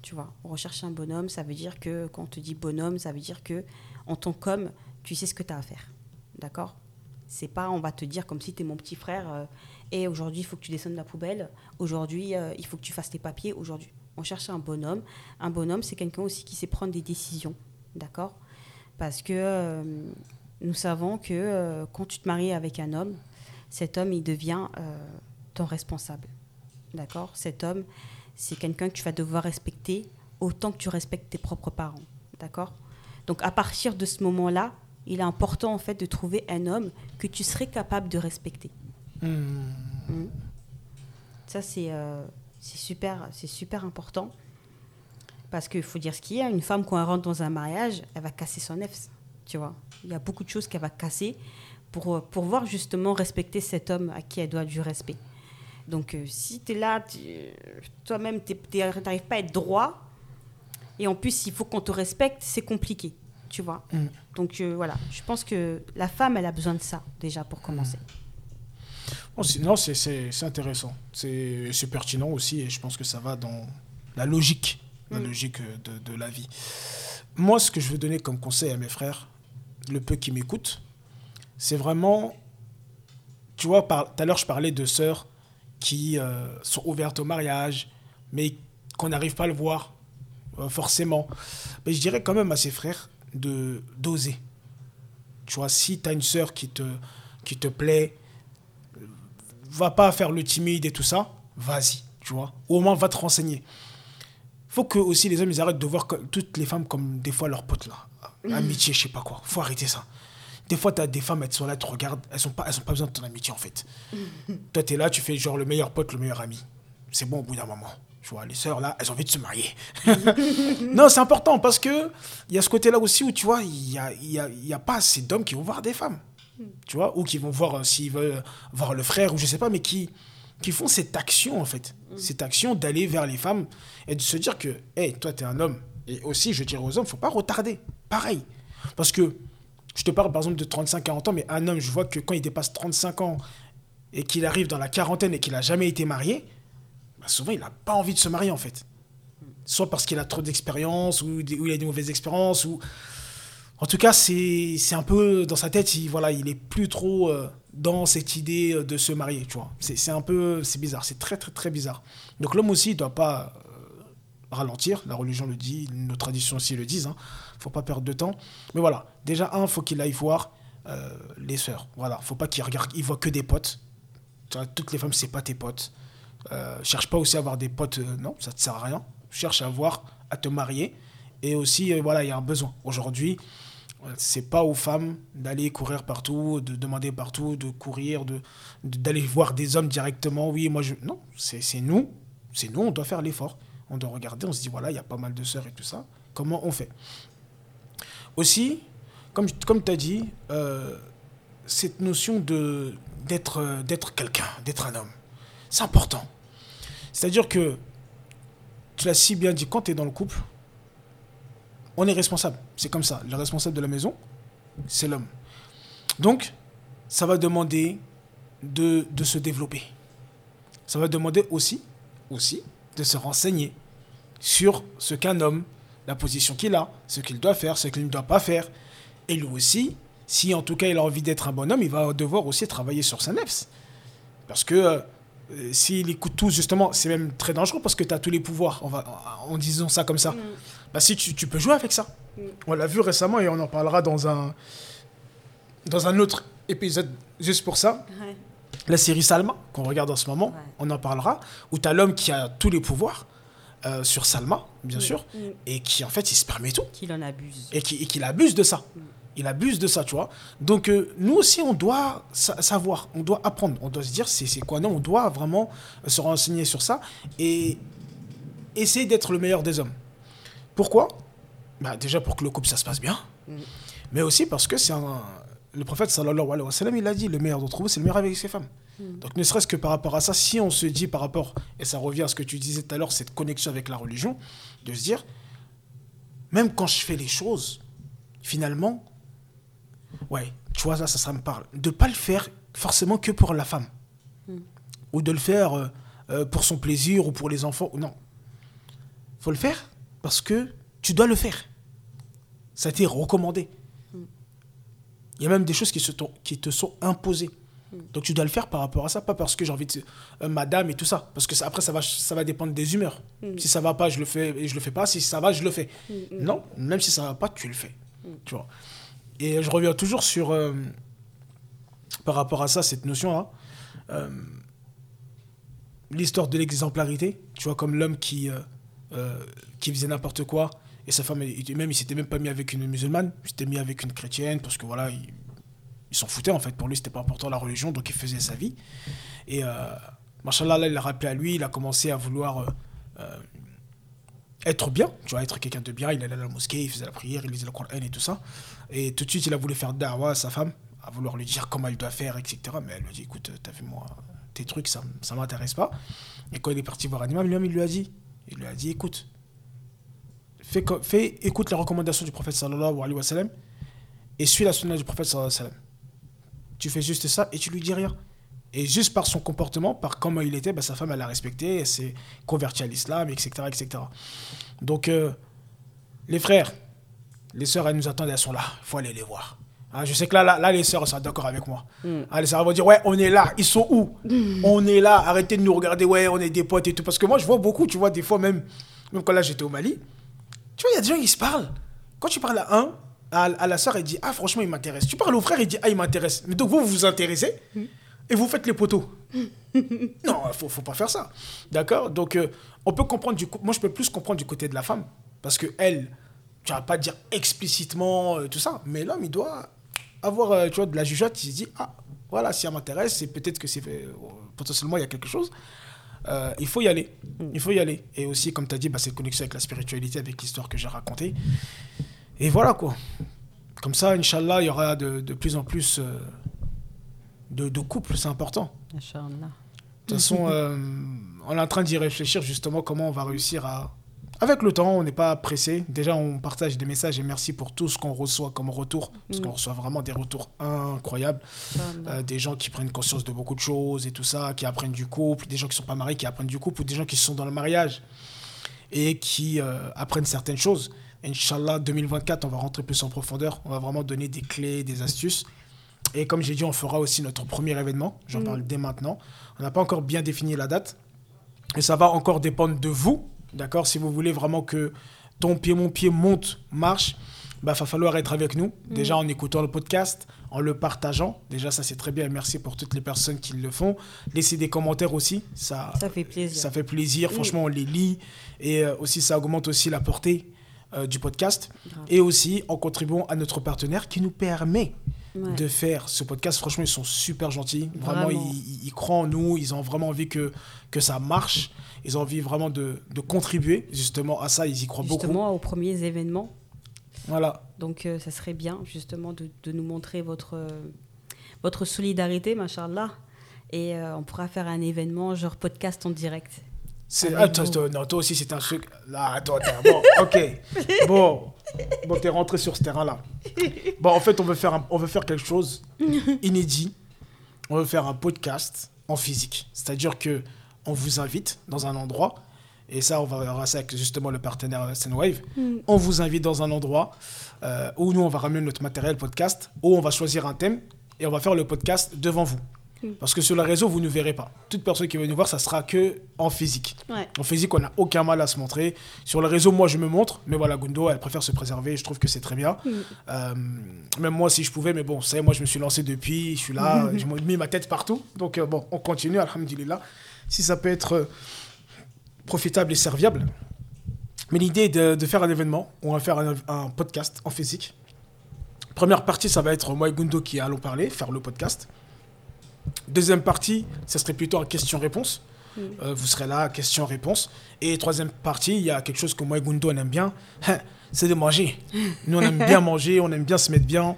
tu vois. On recherche un bonhomme, ça veut dire que quand on te dit bonhomme, ça veut dire que en tant qu'homme, tu sais ce que tu as à faire, d'accord? C'est pas, on va te dire comme si tu es mon petit frère, euh, et aujourd'hui il faut que tu descendes la poubelle, aujourd'hui euh, il faut que tu fasses tes papiers, aujourd'hui. On cherche un bonhomme. Un bonhomme, c'est quelqu'un aussi qui sait prendre des décisions, d'accord? Parce que euh, nous savons que euh, quand tu te maries avec un homme, cet homme, il devient euh, ton responsable. D'accord? Cet homme, c'est quelqu'un que tu vas devoir respecter autant que tu respectes tes propres parents. D'accord? Donc, à partir de ce moment-là, il est important, en fait, de trouver un homme que tu serais capable de respecter. Hmm. Mhm. Ça, c'est euh, super, c'est super important. Parce qu'il faut dire ce qu'il y a. Une femme, quand elle rentre dans un mariage, elle va casser son nefs. Tu vois Il y a beaucoup de choses qu'elle va casser pour, euh, pour voir justement respecter cet homme à qui elle doit du respect. Donc, euh, si tu es là, toi-même, tu n'arrives pas à être droit, et en plus, il faut qu'on te respecte, c'est compliqué. Tu vois Mm. Donc, euh, voilà. Je pense que la femme, elle a besoin de ça, déjà, pour commencer. Bon, non, c'est- intéressant. C'est pertinent aussi et je pense que ça va dans la logique, la Mm. logique de, de la vie. Moi, ce que je veux donner comme conseil à mes frères, le peu qui m'écoutent, c'est vraiment. Tu vois, tout à l'heure, je parlais de sœurs qui euh, sont ouvertes au mariage, mais qu'on n'arrive pas à le voir euh, forcément. Mais je dirais quand même à ses frères de d'oser. Tu vois, si tu as une sœur qui te, qui te plaît, va pas faire le timide et tout ça, vas-y, tu vois. Ou au moins, va te renseigner. Faut que aussi les hommes, ils arrêtent de voir toutes les femmes comme des fois leurs potes, là. Amitié, je sais pas quoi. Faut arrêter ça. Des fois, tu as des femmes, elles sont là, elles te regardent, elles ont pas, elles pas besoin de ton amitié, en fait. [LAUGHS] Toi, tu es là, tu fais genre le meilleur pote, le meilleur ami. C'est bon au bout d'un moment. Tu vois, les sœurs, là, elles ont envie de se marier. [LAUGHS] non, c'est important parce que il y a ce côté-là aussi où, tu vois, il y a, y a, il y a pas assez d'hommes qui vont voir des femmes. Tu vois, ou qui vont voir euh, s'ils veulent voir le frère, ou je sais pas, mais qui, qui font cette action, en fait. Cette action d'aller vers les femmes et de se dire que, hey, toi, tu es un homme. Et aussi, je dirais aux hommes, faut pas retarder. Pareil. Parce que, je te parle par exemple de 35-40 ans, mais un homme, je vois que quand il dépasse 35 ans et qu'il arrive dans la quarantaine et qu'il a jamais été marié, bah, souvent, il n'a pas envie de se marier, en fait. Soit parce qu'il a trop d'expérience, ou, il a des mauvaises expériences, ou... En tout cas, c'est un peu dans sa tête, il, voilà, il est plus trop euh, dans cette idée euh, de se marier, tu vois. C'est un peu, c'est bizarre, c'est très très très bizarre. Donc l'homme aussi, il doit pas euh, ralentir. La religion le dit, nos traditions aussi le disent. Hein. faut pas perdre de temps. Mais voilà, déjà, un, faut qu'il aille voir euh, les sœurs. Voilà, faut pas qu'il regarde, il voit que des potes. Toutes les femmes, c'est pas tes potes. Euh, cherche pas aussi à avoir des potes, euh, non, ça te sert à rien. Cherche à avoir, à te marier. Et aussi, euh, voilà, il y a un besoin. Aujourd'hui, c'est pas aux femmes d'aller courir partout, de demander partout, de courir, de d'aller voir des hommes directement. Oui, moi je. Non, c'est nous. C'est nous, on doit faire l'effort. On doit regarder, on se dit, voilà, il y a pas mal de sœurs et tout ça. Comment on fait? Aussi, comme, comme tu as dit, cette notion d'être quelqu'un, d'être un homme, c'est important. C'est-à-dire que, tu l'as si bien dit, quand tu es dans le couple, on est responsable. C'est comme ça. Le responsable de la maison, c'est l'homme. Donc, ça va demander de, se développer. Ça va demander aussi, de se renseigner sur ce qu'un homme, la position qu'il a, ce qu'il doit faire, ce qu'il ne doit pas faire. Et lui aussi, si en tout cas il a envie d'être un bon homme, il va devoir aussi travailler sur sa nefs. Parce que euh, s'il écoute tout, justement, c'est même très dangereux parce que tu as tous les pouvoirs, on va, en disant ça comme ça. Mm. Bah, si tu, tu, peux jouer avec ça. Mm. On l'a vu récemment et on en parlera dans un, dans un autre épisode juste pour ça. La série Salma, qu'on regarde en ce moment, on en parlera, où tu as l'homme qui a tous les pouvoirs. Euh, sur Salma, bien mm. sûr, et qui en fait il se permet tout. Qu'il en abuse. Et qu'il qui abuse de ça il abuse de ça, tu vois. Donc, euh, nous aussi, on doit savoir, on doit apprendre, on doit se dire c'est quoi, non, on doit vraiment se renseigner sur ça et essayer d'être le meilleur des hommes. Pourquoi? Bah, Déjà pour que le couple, ça se passe bien, mm. mais aussi parce que c'est un. Le prophète sallallahu alayhi wa sallam, il a dit le meilleur d'entre vous, c'est le meilleur avec ses femmes. Mm. Donc, ne serait-ce que par rapport à ça, si on se dit par rapport, et ça revient à ce que tu disais tout à l'heure, cette connexion avec la religion, de se dire, même quand je fais les choses, finalement, Ouais, tu vois, ça, ça, me parle. De ne pas le faire forcément que pour la femme. Hmm. Ou de le faire euh, euh, pour son plaisir ou pour les enfants. Non. faut le faire parce que tu dois le faire. Ça a été recommandé. Hmm. Il y a même des choses qui, se qui te sont imposées. Hmm. Donc tu dois le faire par rapport à ça, pas parce que j'ai envie de... Euh, madame et tout ça. Parce que ça, après, ça va, ça va dépendre des humeurs. Si ça va pas, je le fais et je le fais pas. Si ça va, je le fais. Non, même si ça va pas, tu le fais. Tu vois. Et je reviens toujours sur, euh, par rapport à ça, cette notion-là, euh, l'histoire de l'exemplarité, tu vois, comme l'homme qui, euh, qui faisait n'importe quoi, et sa femme, même, il s'était même pas mis avec une musulmane, il s'était mis avec une chrétienne, parce que voilà, il, s'en foutait en fait, pour lui, c'était pas important la religion, donc il faisait sa vie. Et, machallah, là, il l'a rappelé à lui, il a commencé à vouloir être bien, tu vois, être quelqu'un de bien. Il allait à la mosquée, il faisait la prière, il lisait le Coran et tout ça. Et tout de suite, il a voulu faire da'wa à sa femme, à vouloir lui dire comment il doit faire, etc. Mais elle lui a dit, écoute, t'as vu moi, tes trucs, ça ne m'intéresse pas. Et quand il est parti voir un imam, il lui a dit, il lui a dit, écoute, fais, fais, écoute les recommandations du prophète sallallahu alayhi wa sallam et suis la sunna du prophète sallallahu alayhi wa sallam. Tu fais juste ça et tu lui dis rien. Et juste par son comportement, par comment il était, bah, sa femme, elle l'a respecté, elle s'est convertie à l'islam, etc., etc. Donc, euh, les frères, les sœurs, elles nous attendent, elles sont là. Il faut aller les voir. Ah, je sais que là, là, là les sœurs sont d'accord avec moi. Mm. Ah, les sœurs vont dire, ouais, on est là. Ils sont où? Mm. On est là. Arrêtez de nous regarder. Ouais, on est des potes et tout. Parce que moi, je vois beaucoup, tu vois, des fois même, même quand là, j'étais au Mali, tu vois, il y a des gens qui se parlent. Quand tu parles à un, à, la sœur, elle dit, ah, franchement, il m'intéresse. Tu parles au frère, il dit, ah, il m'intéresse. Mais donc, vous, vous vous intéressez mm et vous faites les poteaux. [LAUGHS] non, il faut, faut pas faire ça. D'accord? Donc, euh, on peut comprendre du Moi, je peux plus comprendre du côté de la femme. Parce que elle, tu vas pas dire explicitement euh, tout ça. Mais l'homme, il doit avoir euh, tu vois, de la jugeote. Il se dit Ah, voilà, si elle m'intéresse, c'est peut-être que c'est potentiellement, il y a quelque chose. il faut y aller. Il faut y aller. Et aussi, comme tu as dit, bah, cette connexion avec la spiritualité, avec l'histoire que j'ai racontée. Et voilà, quoi. Comme ça, Inch'Allah, il y aura de, de plus en plus de, couple, c'est important. De toute façon, [LAUGHS] euh, on est en train d'y réfléchir justement comment on va réussir à... Avec le temps, on n'est pas pressé. Déjà, on partage des messages et merci pour tout ce qu'on reçoit comme retour. Parce qu'on mm. reçoit vraiment des retours incroyables. Euh, des gens qui prennent conscience de beaucoup de choses et tout ça, qui apprennent du couple. Des gens qui ne sont pas mariés, qui apprennent du couple. Ou des gens qui sont dans le mariage et qui euh, apprennent certaines choses. Inch'Allah, 2024, on va rentrer plus en profondeur. On va vraiment donner des clés, des astuces. Et comme j'ai dit, on fera aussi notre premier événement. J'en mm. parle dès maintenant. On n'a pas encore bien défini la date. Et ça va encore dépendre de vous, D'accord Si vous voulez vraiment que ton pied, mon pied monte, marche, bah, va falloir être avec nous. Déjà en écoutant le podcast, en le partageant. Déjà, ça c'est très bien. Merci pour toutes les personnes qui le font. Laissez des commentaires aussi. Ça, Ça fait plaisir. ça fait plaisir. Franchement, on les lit. Et euh, aussi, ça augmente aussi la portée euh, du podcast. Grave. Et aussi en contribuant à notre partenaire qui nous permet Ouais. de faire ce podcast. Franchement, ils sont super gentils. Vraiment, ils- ils croient en nous. Ils ont vraiment envie que, que ça marche. Ils ont envie vraiment de, de contribuer justement à ça. Ils y croient beaucoup. Justement, aux premiers événements. Voilà. Donc, euh, ça serait bien, justement, de, de nous montrer votre, euh, votre solidarité, machallah. Et euh, on pourra faire un événement, genre podcast en direct. C'est, attends, vous. attends, non, toi aussi, c'est un truc. Là, attends, attends. Bon, [LAUGHS] ok. Bon, bon t'es rentré sur ce terrain-là. Bon, en fait, on veut faire, un- on veut faire quelque chose [LAUGHS] inédit. On veut faire un podcast en physique. C'est-à-dire que on vous invite dans un endroit. Et ça, on va voir ça avec justement le partenaire Sunwave. On vous invite dans un endroit euh, où nous, on va ramener notre matériel podcast, où on va choisir un thème et on va faire le podcast devant vous. Parce que sur le réseau, vous ne verrez pas. Toute personne qui veut nous voir, ça sera que en physique. Ouais. En physique, on n'a aucun mal à se montrer. Sur le réseau, moi, je me montre. Mais voilà, Gundo, elle préfère se préserver. Je trouve que c'est très bien. Euh, même moi, si je pouvais. Mais bon, y est, moi, je me suis lancé depuis. Je suis là. [LAUGHS] J'ai mis ma tête partout. Donc, euh, bon, on continue, alhamdulillah. Si ça peut être euh, profitable et serviable. Mais l'idée est de, de faire un événement. On va faire un, un podcast en physique. Première partie, ça va être moi et Gundo qui allons parler, faire le podcast. Deuxième partie, ça serait plutôt un question-réponse. Euh, vous serez là, question-réponse. Et troisième partie, il y a quelque chose que moi et Gundo, on aime bien, [LAUGHS] c'est de manger. Nous, on aime bien [LAUGHS] manger, on aime bien se mettre bien.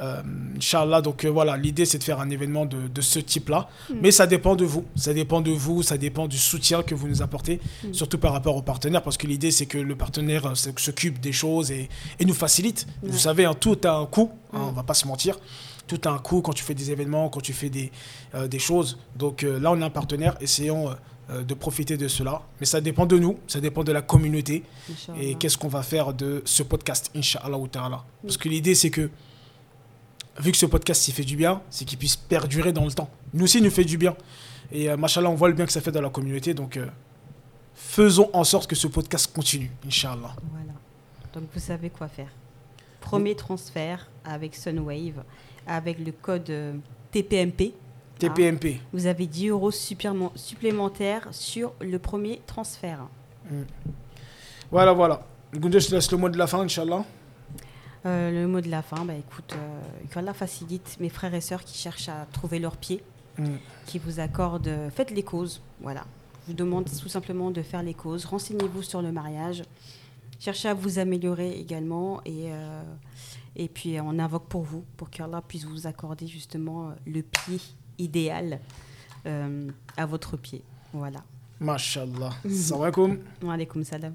Euh, Inch'Allah, donc euh, voilà, l'idée c'est de faire un événement de, de ce type-là. Mais ça dépend de vous, ça dépend de vous, ça dépend du soutien que vous nous apportez, surtout par rapport aux partenaires, parce que l'idée c'est que le partenaire euh, s'occupe des choses et, et nous facilite. Vous savez, hein, tout a un coût, hein, on va pas se mentir. Tout a un coût quand tu fais des événements, quand tu fais des, euh, des choses. Donc là, on a un partenaire, essayons de profiter de cela. Mais ça dépend de nous, ça dépend de la communauté. Et qu'est-ce qu'on va faire de ce podcast, Inch'Allah ou ta'ala. Parce que l'idée, c'est que, vu que ce podcast, il fait du bien, c'est qu'il puisse perdurer dans le temps. Nous aussi, il nous fait du bien. Et euh, machallah, on voit le bien que ça fait dans la communauté. Donc, euh, faisons en sorte que ce podcast continue, Inch'Allah. Voilà. Donc vous savez quoi faire. Premier transfert avec Sunwave, avec le code euh, TPMP. TPMP. Vous avez 10 euros supplément- supplémentaires sur le premier transfert. Voilà, voilà. Gundo, je te laisse le mot de la fin, Inch'Allah. Euh, le mot de la fin, bah, écoute, euh, qu'Allah facilite mes frères et sœurs qui cherchent à trouver leur pied, Mm. qui vous accordent, euh, faites les causes, voilà. Je vous demande tout simplement de faire les causes, renseignez-vous sur le mariage, cherchez à vous améliorer également et, et puis on invoque pour vous, pour qu'Allah puisse vous accorder justement le pied idéal à votre pied. Voilà. Mashallah. Salam alaikum. Wa alaykoum salam.